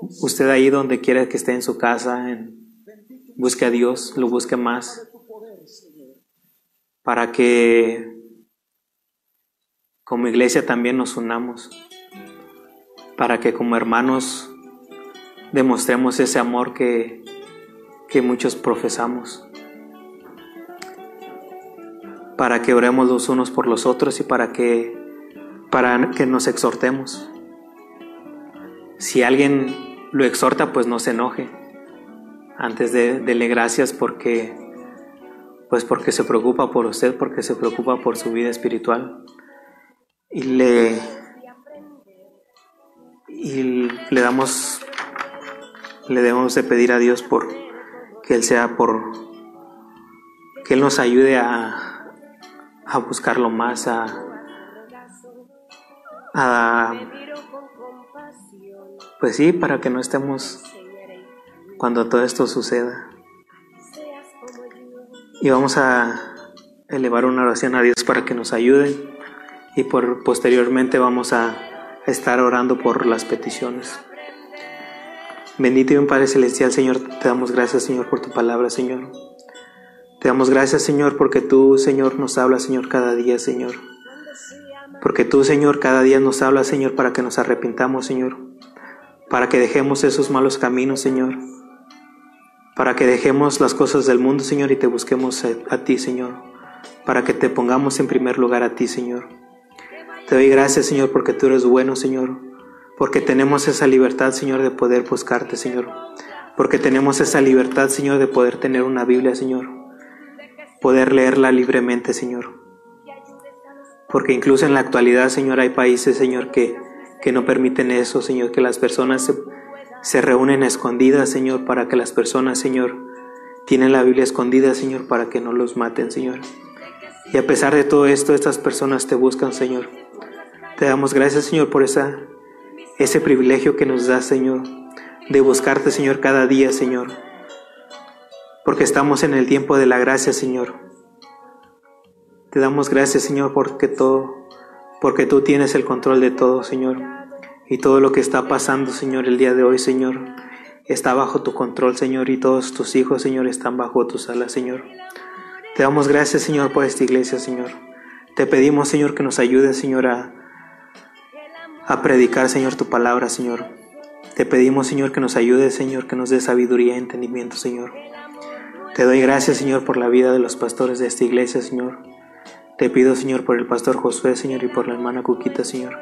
usted ahí donde quiera que esté en su casa, en, busque a Dios, lo busque más, para que como iglesia también nos unamos, para que como hermanos demostremos ese amor que, que muchos profesamos para que oremos los unos por los otros y para que, para que nos exhortemos. Si alguien lo exhorta, pues no se enoje. Antes de dele gracias porque, pues porque se preocupa por usted, porque se preocupa por su vida espiritual. Y le, y le damos, le debemos de pedir a Dios por que Él sea por, que Él nos ayude a, a buscarlo más, a, a, pues sí, para que no estemos cuando todo esto suceda. Y vamos a elevar una oración a Dios para que nos ayude y por, posteriormente vamos a estar orando por las peticiones. Bendito y un Padre Celestial, Señor, te damos gracias, Señor, por tu palabra, Señor. Te damos gracias, Señor, porque tú, Señor, nos hablas, Señor, cada día, Señor. Porque tú, Señor, cada día nos hablas, Señor, para que nos arrepintamos, Señor. Para que dejemos esos malos caminos, Señor. Para que dejemos las cosas del mundo, Señor, y te busquemos a, ti, Señor. Para que te pongamos en primer lugar a ti, Señor. Te doy gracias, Señor, porque tú eres bueno, Señor. Porque tenemos esa libertad, Señor, de poder buscarte, Señor. Porque tenemos esa libertad, Señor, de poder tener una Biblia, Señor poder leerla libremente, Señor. Porque incluso en la actualidad, Señor, hay países, Señor, que, que no permiten eso, Señor, que las personas se, se reúnen escondidas, Señor, para que las personas, Señor, tienen la Biblia escondida, Señor, para que no los maten, Señor. Y a pesar de todo esto, estas personas te buscan, Señor. Te damos gracias, Señor, por esa, ese privilegio que nos da, Señor, de buscarte, Señor, cada día, Señor porque estamos en el tiempo de la gracia, Señor. Te damos gracias, Señor, porque todo, porque tú tienes el control de todo, Señor. Y todo lo que está pasando, Señor, el día de hoy, Señor, está bajo tu control, Señor, y todos tus hijos, Señor, están bajo tus alas, Señor. Te damos gracias, Señor, por esta iglesia, Señor. Te pedimos, Señor, que nos ayudes, Señor, a, a predicar, Señor, tu palabra, Señor. Te pedimos, Señor, que nos ayudes, Señor, que nos dé sabiduría y entendimiento, Señor. Te doy gracias, Señor, por la vida de los pastores de esta iglesia, Señor. Te pido, Señor, por el pastor Josué, Señor, y por la hermana Cuquita, Señor.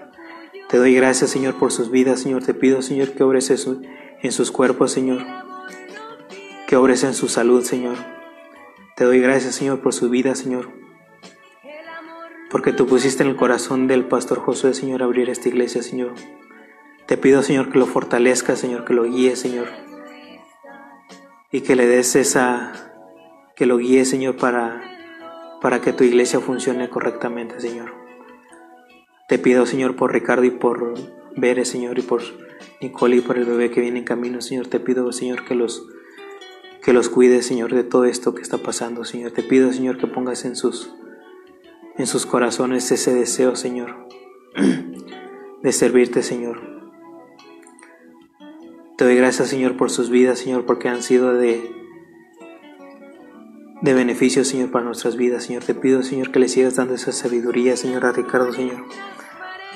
Te doy gracias, Señor, por sus vidas, Señor. Te pido, Señor, que obres en sus cuerpos, Señor. Que obres en su salud, Señor. Te doy gracias, Señor, por su vida, Señor. Porque tú pusiste en el corazón del pastor Josué, Señor, abrir esta iglesia, Señor. Te pido, Señor, que lo fortalezca, Señor, que lo guíe, Señor. Y que le des esa que lo guíe, Señor, para, para que tu iglesia funcione correctamente, Señor. Te pido, Señor, por Ricardo y por Bere, Señor, y por Nicole y por el bebé que viene en camino, Señor. Te pido, Señor, que los, que los cuides, Señor, de todo esto que está pasando, Señor. Te pido, Señor, que pongas en sus, en sus corazones ese deseo, Señor, de servirte, Señor. Te doy gracias, Señor, por sus vidas, Señor, porque han sido de, de beneficio, Señor, para nuestras vidas. Señor, te pido, Señor, que le sigas dando esa sabiduría, Señor, a Ricardo, Señor,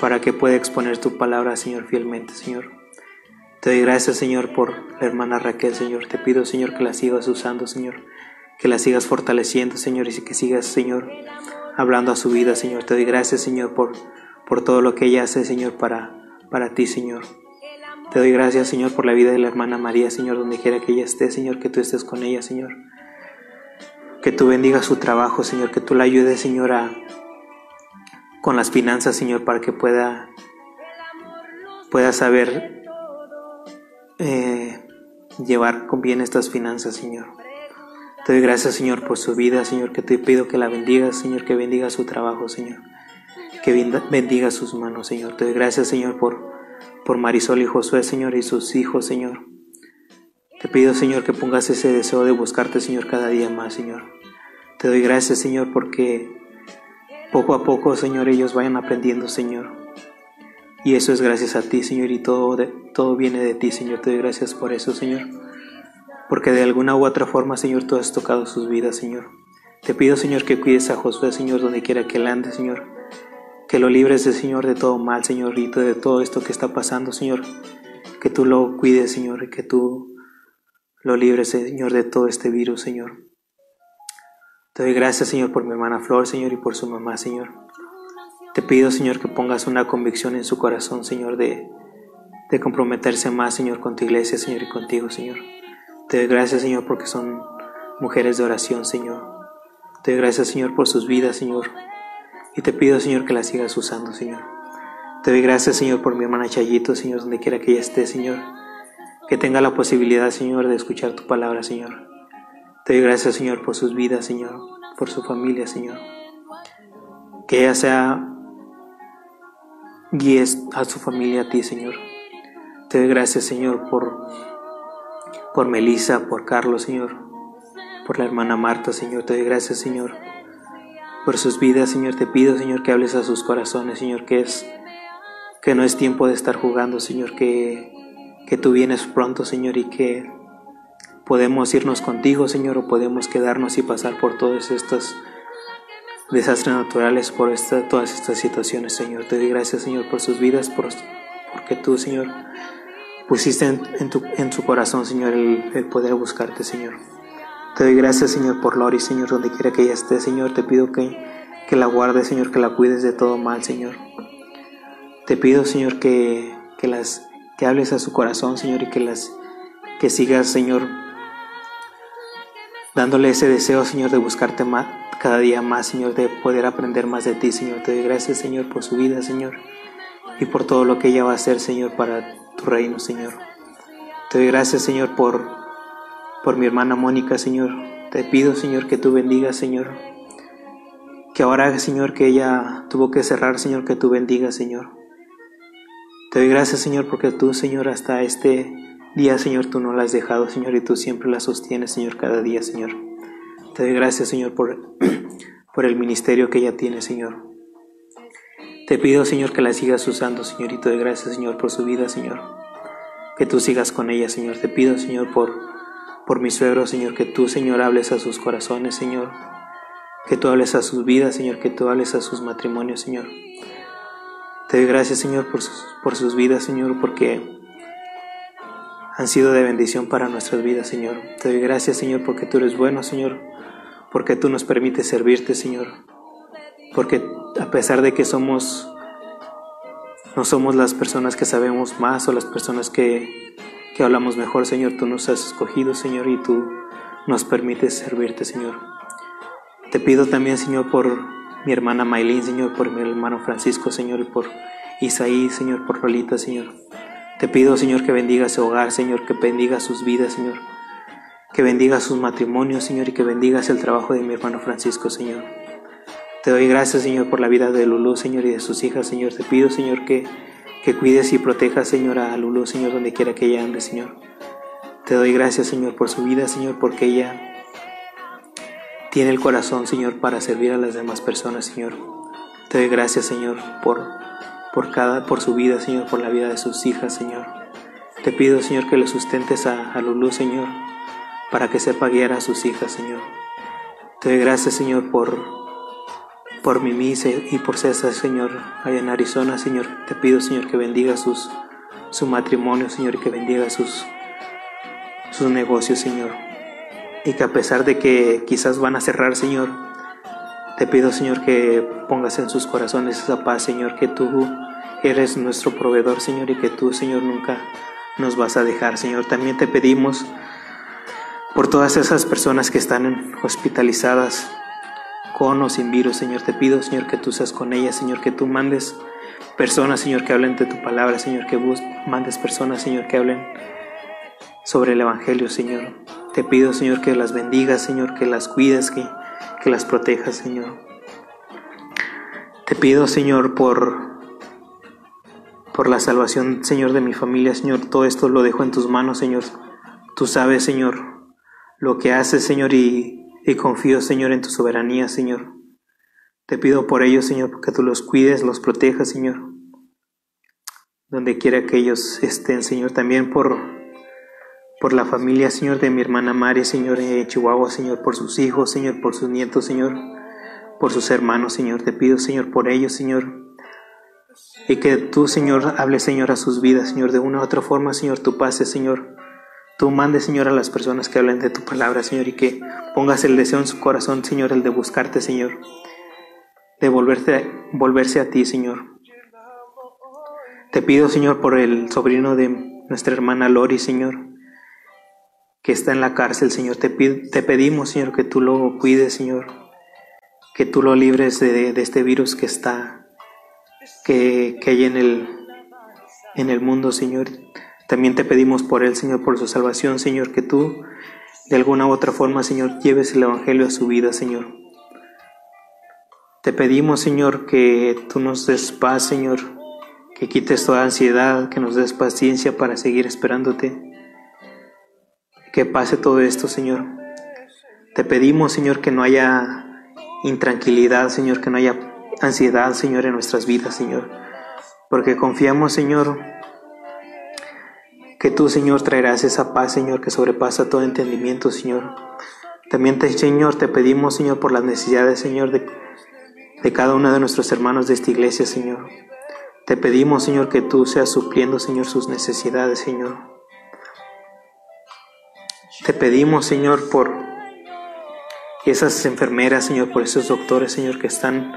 para que pueda exponer tu palabra, Señor, fielmente, Señor. Te doy gracias, Señor, por la hermana Raquel, Señor. Te pido, Señor, que la sigas usando, Señor, que la sigas fortaleciendo, Señor, y que sigas, Señor, hablando a su vida, Señor. Te doy gracias, Señor, por, por todo lo que ella hace, Señor, para, para ti, Señor. Te doy gracias, Señor, por la vida de la hermana María, Señor, donde quiera que ella esté, Señor, que tú estés con ella, Señor. que tú bendigas su trabajo, Señor, que tú la ayudes, Señor, a, con las finanzas, Señor, para que pueda, pueda saber eh, llevar con bien estas finanzas, Señor. Te doy gracias, Señor, por su vida, Señor, que te pido que la bendigas, Señor, que bendiga su trabajo, Señor, que bendiga sus manos, Señor. Te doy gracias, Señor, por, por Marisol y Josué, Señor, y sus hijos, Señor. Te pido, Señor, que pongas ese deseo de buscarte, Señor, cada día más, Señor. Te doy gracias, Señor, porque poco a poco, Señor, ellos vayan aprendiendo, Señor. Y eso es gracias a ti, Señor, y todo, todo viene de ti, Señor. Te doy gracias por eso, Señor. Porque de alguna u otra forma, Señor, tú has tocado sus vidas, Señor. Te pido, Señor, que cuides a Josué, Señor, donde quiera que él ande, Señor. Que lo libres, Señor, de todo mal, Señor, y de todo esto que está pasando, Señor. Que tú lo cuides, Señor, y que tú lo libre, Señor, de todo este virus, Señor. Te doy gracias, Señor, por mi hermana Flor, Señor, y por su mamá, Señor. Te pido, Señor, que pongas una convicción en su corazón, Señor, de, de comprometerse más, Señor, con tu iglesia, Señor, y contigo, Señor. Te doy gracias, Señor, porque son mujeres de oración, Señor. Te doy gracias, Señor, por sus vidas, Señor. Y te pido, Señor, que las sigas usando, Señor. Te doy gracias, Señor, por mi hermana Chayito, Señor, donde quiera que ella esté, Señor que tenga la posibilidad, Señor, de escuchar tu palabra, Señor. Te doy gracias, Señor, por sus vidas, Señor, por su familia, Señor. Que ella sea guíes a su familia, a ti, Señor. Te doy gracias, Señor, por, por Melissa, por Carlos, Señor, por la hermana Marta, Señor. Te doy gracias, Señor, por sus vidas, Señor. Te pido, Señor, que hables a sus corazones, Señor, que es que no es tiempo de estar jugando, Señor, que que tú vienes pronto, Señor, y que podemos irnos contigo, Señor, o podemos quedarnos y pasar por todos estos desastres naturales, por esta, todas estas situaciones, Señor. Te doy gracias, Señor, por sus vidas, por, porque tú, Señor, pusiste en, tu, en su corazón, Señor, el, poder buscarte, Señor. Te doy gracias, Señor, por Lori, Señor, donde quiera que ella esté, Señor. Te pido que, que la guardes, Señor, que la cuides de todo mal, Señor. Te pido, Señor, que, que las que hables a su corazón, Señor, y que las que sigas, Señor, dándole ese deseo, Señor, de buscarte más, cada día más, Señor, de poder aprender más de ti, Señor. Te doy gracias, Señor, por su vida, Señor, y por todo lo que ella va a hacer, Señor, para tu reino, Señor. Te doy gracias, Señor, por, por mi hermana Mónica, Señor. Te pido, Señor, que tú bendigas, Señor. Que ahora, Señor, que ella tuvo que cerrar, Señor, que tú bendigas, Señor. Te doy gracias, Señor, porque tú, Señor, hasta este día, Señor, tú no la has dejado, Señor, y tú siempre la sostienes, Señor, cada día, Señor. Te doy gracias, Señor, por, por el ministerio que ella tiene, Señor. Te pido, Señor, que la sigas usando, Señor, y te doy gracias, Señor, por su vida, Señor. Que tú sigas con ella, Señor. Te pido, Señor, por, por mi suegro, Señor, que tú, Señor, hables a sus corazones, Señor. Que tú hables a sus vidas, Señor, que tú hables a sus matrimonios, Señor. Te doy gracias, Señor, por sus, por sus vidas, Señor, porque han sido de bendición para nuestras vidas, Señor. Te doy gracias, Señor, porque tú eres bueno, Señor, porque tú nos permites servirte, Señor. Porque a pesar de que somos, no somos las personas que sabemos más o las personas que, que hablamos mejor, Señor, tú nos has escogido, Señor, y tú nos permites servirte, Señor. Te pido también, Señor, por mi hermana Maylin, Señor, por mi hermano Francisco, Señor, y por Isaí, Señor, por Rolita, Señor. Te pido, Señor, que bendiga su hogar, Señor, que bendiga sus vidas, Señor. Que bendiga sus matrimonios, Señor, y que bendigas el trabajo de mi hermano Francisco, Señor. Te doy gracias, Señor, por la vida de Lulú, Señor, y de sus hijas, Señor. Te pido, Señor, que, que cuides y protejas, Señor, a Lulú, Señor, donde quiera que ella ande, Señor. Te doy gracias, Señor, por su vida, Señor, porque ella tiene el corazón, Señor, para servir a las demás personas, Señor. Te doy gracias, Señor, por, por, cada, por su vida, Señor, por la vida de sus hijas, Señor. Te pido, Señor, que le sustentes a, a Lulú, Señor, para que sepa guiar a sus hijas, Señor. Te doy gracias, Señor, por, por Mimi y por César, Señor, allá en Arizona, Señor. Te pido, Señor, que bendiga sus, su matrimonio, Señor, y que bendiga sus, sus negocios, Señor y que a pesar de que quizás van a cerrar, Señor, te pido, Señor, que pongas en sus corazones esa paz, Señor, que tú eres nuestro proveedor, Señor, y que tú, Señor, nunca nos vas a dejar, Señor. También te pedimos por todas esas personas que están hospitalizadas con o sin virus, Señor. Te pido, Señor, que tú seas con ellas, Señor, que tú mandes personas, Señor, que hablen de tu palabra, Señor, que mandes personas, Señor, que hablen sobre el Evangelio, Señor. Te pido, Señor, que las bendigas, Señor, que las cuides, que, que las protejas, Señor. Te pido, Señor, por, por la salvación, Señor, de mi familia, Señor. Todo esto lo dejo en tus manos, Señor. Tú sabes, Señor, lo que haces, Señor, y, y confío, Señor, en tu soberanía, Señor. Te pido por ellos, Señor, que tú los cuides, los protejas, Señor. Donde quiera que ellos estén, Señor. También por, por la familia, Señor, de mi hermana Mari, Señor, en Chihuahua, Señor, por sus hijos, Señor, por sus nietos, Señor, por sus hermanos, Señor. Te pido, Señor, por ellos, Señor. Y que tú, Señor, hables, Señor, a sus vidas, Señor, de una u otra forma, Señor, tú pases, Señor Tú mandes, Señor, a las personas que hablen de tu palabra, Señor, y que pongas el deseo en su corazón, Señor, el de buscarte, Señor, de volverte, volverse a ti, Señor. Te pido, Señor, por el sobrino de nuestra hermana Lori, Señor, que está en la cárcel, Señor. Te, te pedimos, Señor, que tú lo cuides, Señor, que tú lo libres de, este virus que está, que, que hay en el, en el mundo, Señor. También te pedimos por él, Señor, por su salvación, Señor, que tú de alguna u otra forma, Señor, lleves el Evangelio a su vida, Señor. Te pedimos, Señor, que tú nos des paz, Señor, que quites toda ansiedad, que nos des paciencia para seguir esperándote. Que pase todo esto, Señor. Te pedimos, Señor, que no haya intranquilidad, Señor, que no haya ansiedad, Señor, en nuestras vidas, Señor. Porque confiamos, Señor, que tú, Señor, traerás esa paz, Señor, que sobrepasa todo entendimiento, Señor. También, te, Señor, te pedimos, Señor, por las necesidades, Señor, de, de cada uno de nuestros hermanos de esta iglesia, Señor. Te pedimos, Señor, que tú seas supliendo, Señor, sus necesidades, Señor. Te pedimos, Señor, por esas enfermeras, Señor, por esos doctores, Señor, que están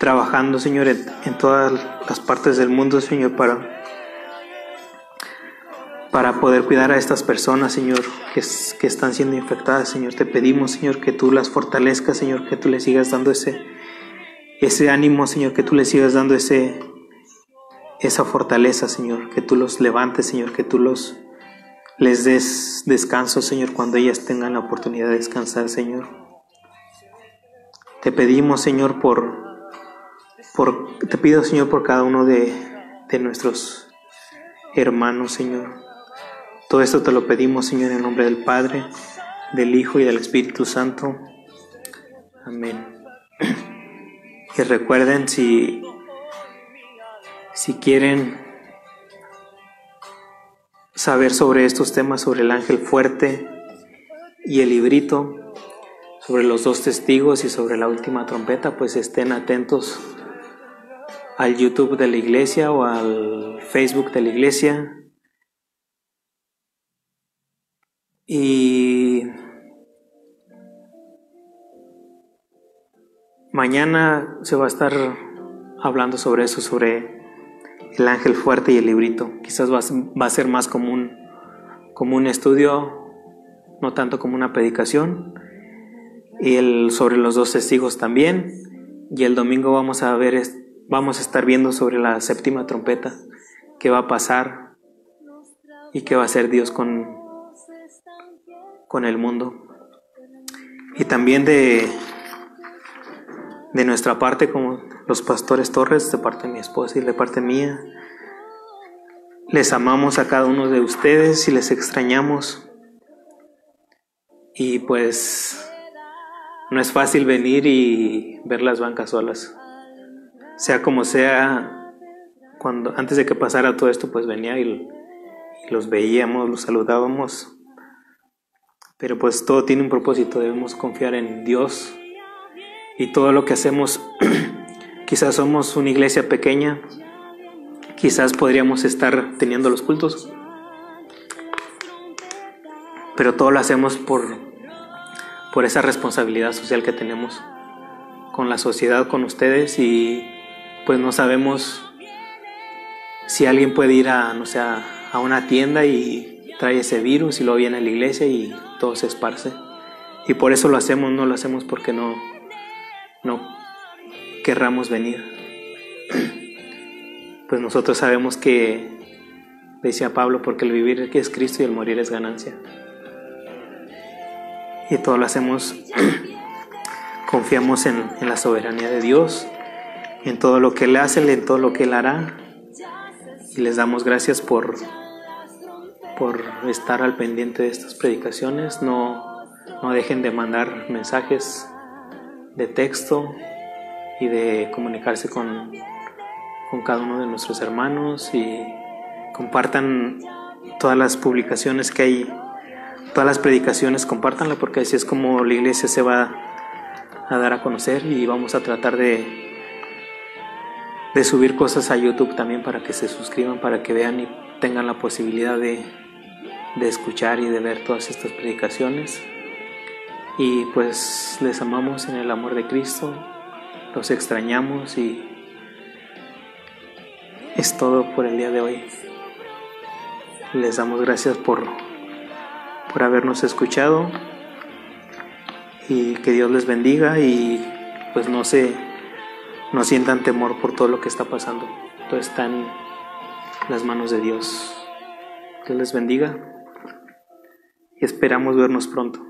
trabajando, Señor, en, en todas las partes del mundo, Señor, para para poder cuidar a estas personas, Señor, que, están siendo infectadas, Señor. Te pedimos, Señor, que tú las fortalezcas, Señor, que tú les sigas dando ese, ese ánimo, Señor, que tú les sigas dando ese, esa fortaleza, Señor, que tú los levantes, Señor, que tú los les des descanso, Señor, cuando ellas tengan la oportunidad de descansar, Señor. Te pedimos, Señor, por, por te pido, Señor, por cada uno de, de nuestros hermanos, Señor todo esto te lo pedimos, Señor, en nombre del Padre, del Hijo y del Espíritu Santo. Amén. Y recuerden si, si quieren saber sobre estos temas, sobre el ángel fuerte y el librito, sobre los dos testigos y sobre la última trompeta, pues estén atentos al YouTube de la iglesia o al Facebook de la iglesia Y mañana se va a estar hablando sobre eso, sobre el ángel fuerte y el librito. Quizás va a ser más como un, como un estudio, no tanto como una predicación. Y el, sobre los dos testigos también. Y el domingo vamos a ver, vamos a estar viendo sobre la séptima trompeta, qué va a pasar y qué va a hacer Dios con, con el mundo. Y también de, de nuestra parte, como los pastores Torres, de parte de mi esposa y de parte mía, les amamos a cada uno de ustedes y les extrañamos. Y pues no es fácil venir y ver las bancas solas. Sea como sea, cuando antes de que pasara todo esto, pues venía y, y los veíamos, los saludábamos pero pues todo tiene un propósito, debemos confiar en Dios. Y todo lo que hacemos, quizás somos una iglesia pequeña, quizás podríamos estar teniendo los cultos, pero todo lo hacemos por, por esa responsabilidad social que tenemos con la sociedad, con ustedes. Y pues no sabemos si alguien puede ir a, no sé, a una tienda y trae ese virus y luego viene a la iglesia y todo se esparce. Y por eso lo hacemos, no lo hacemos porque no, no querramos venir. Pues nosotros sabemos que, decía Pablo, porque el vivir es Cristo y el morir es ganancia. Y todo lo hacemos, confiamos en, en la soberanía de Dios, en todo lo que Él hace, en todo lo que Él hará. Y les damos gracias por, por estar al pendiente de estas predicaciones. No, no dejen de mandar mensajes de texto y de comunicarse con, con cada uno de nuestros hermanos y compartan todas las publicaciones que hay, todas las predicaciones, compártanla porque así es como la iglesia se va a dar a conocer y vamos a tratar de de subir cosas a YouTube también para que se suscriban, para que vean y tengan la posibilidad de, de escuchar y de ver todas estas predicaciones. Y pues les amamos en el amor de Cristo, los extrañamos y es todo por el día de hoy. Les damos gracias por, por habernos escuchado y que Dios les bendiga y pues no se no sientan temor por todo lo que está pasando. Todo está en las manos de Dios. Dios les bendiga esperamos vernos pronto.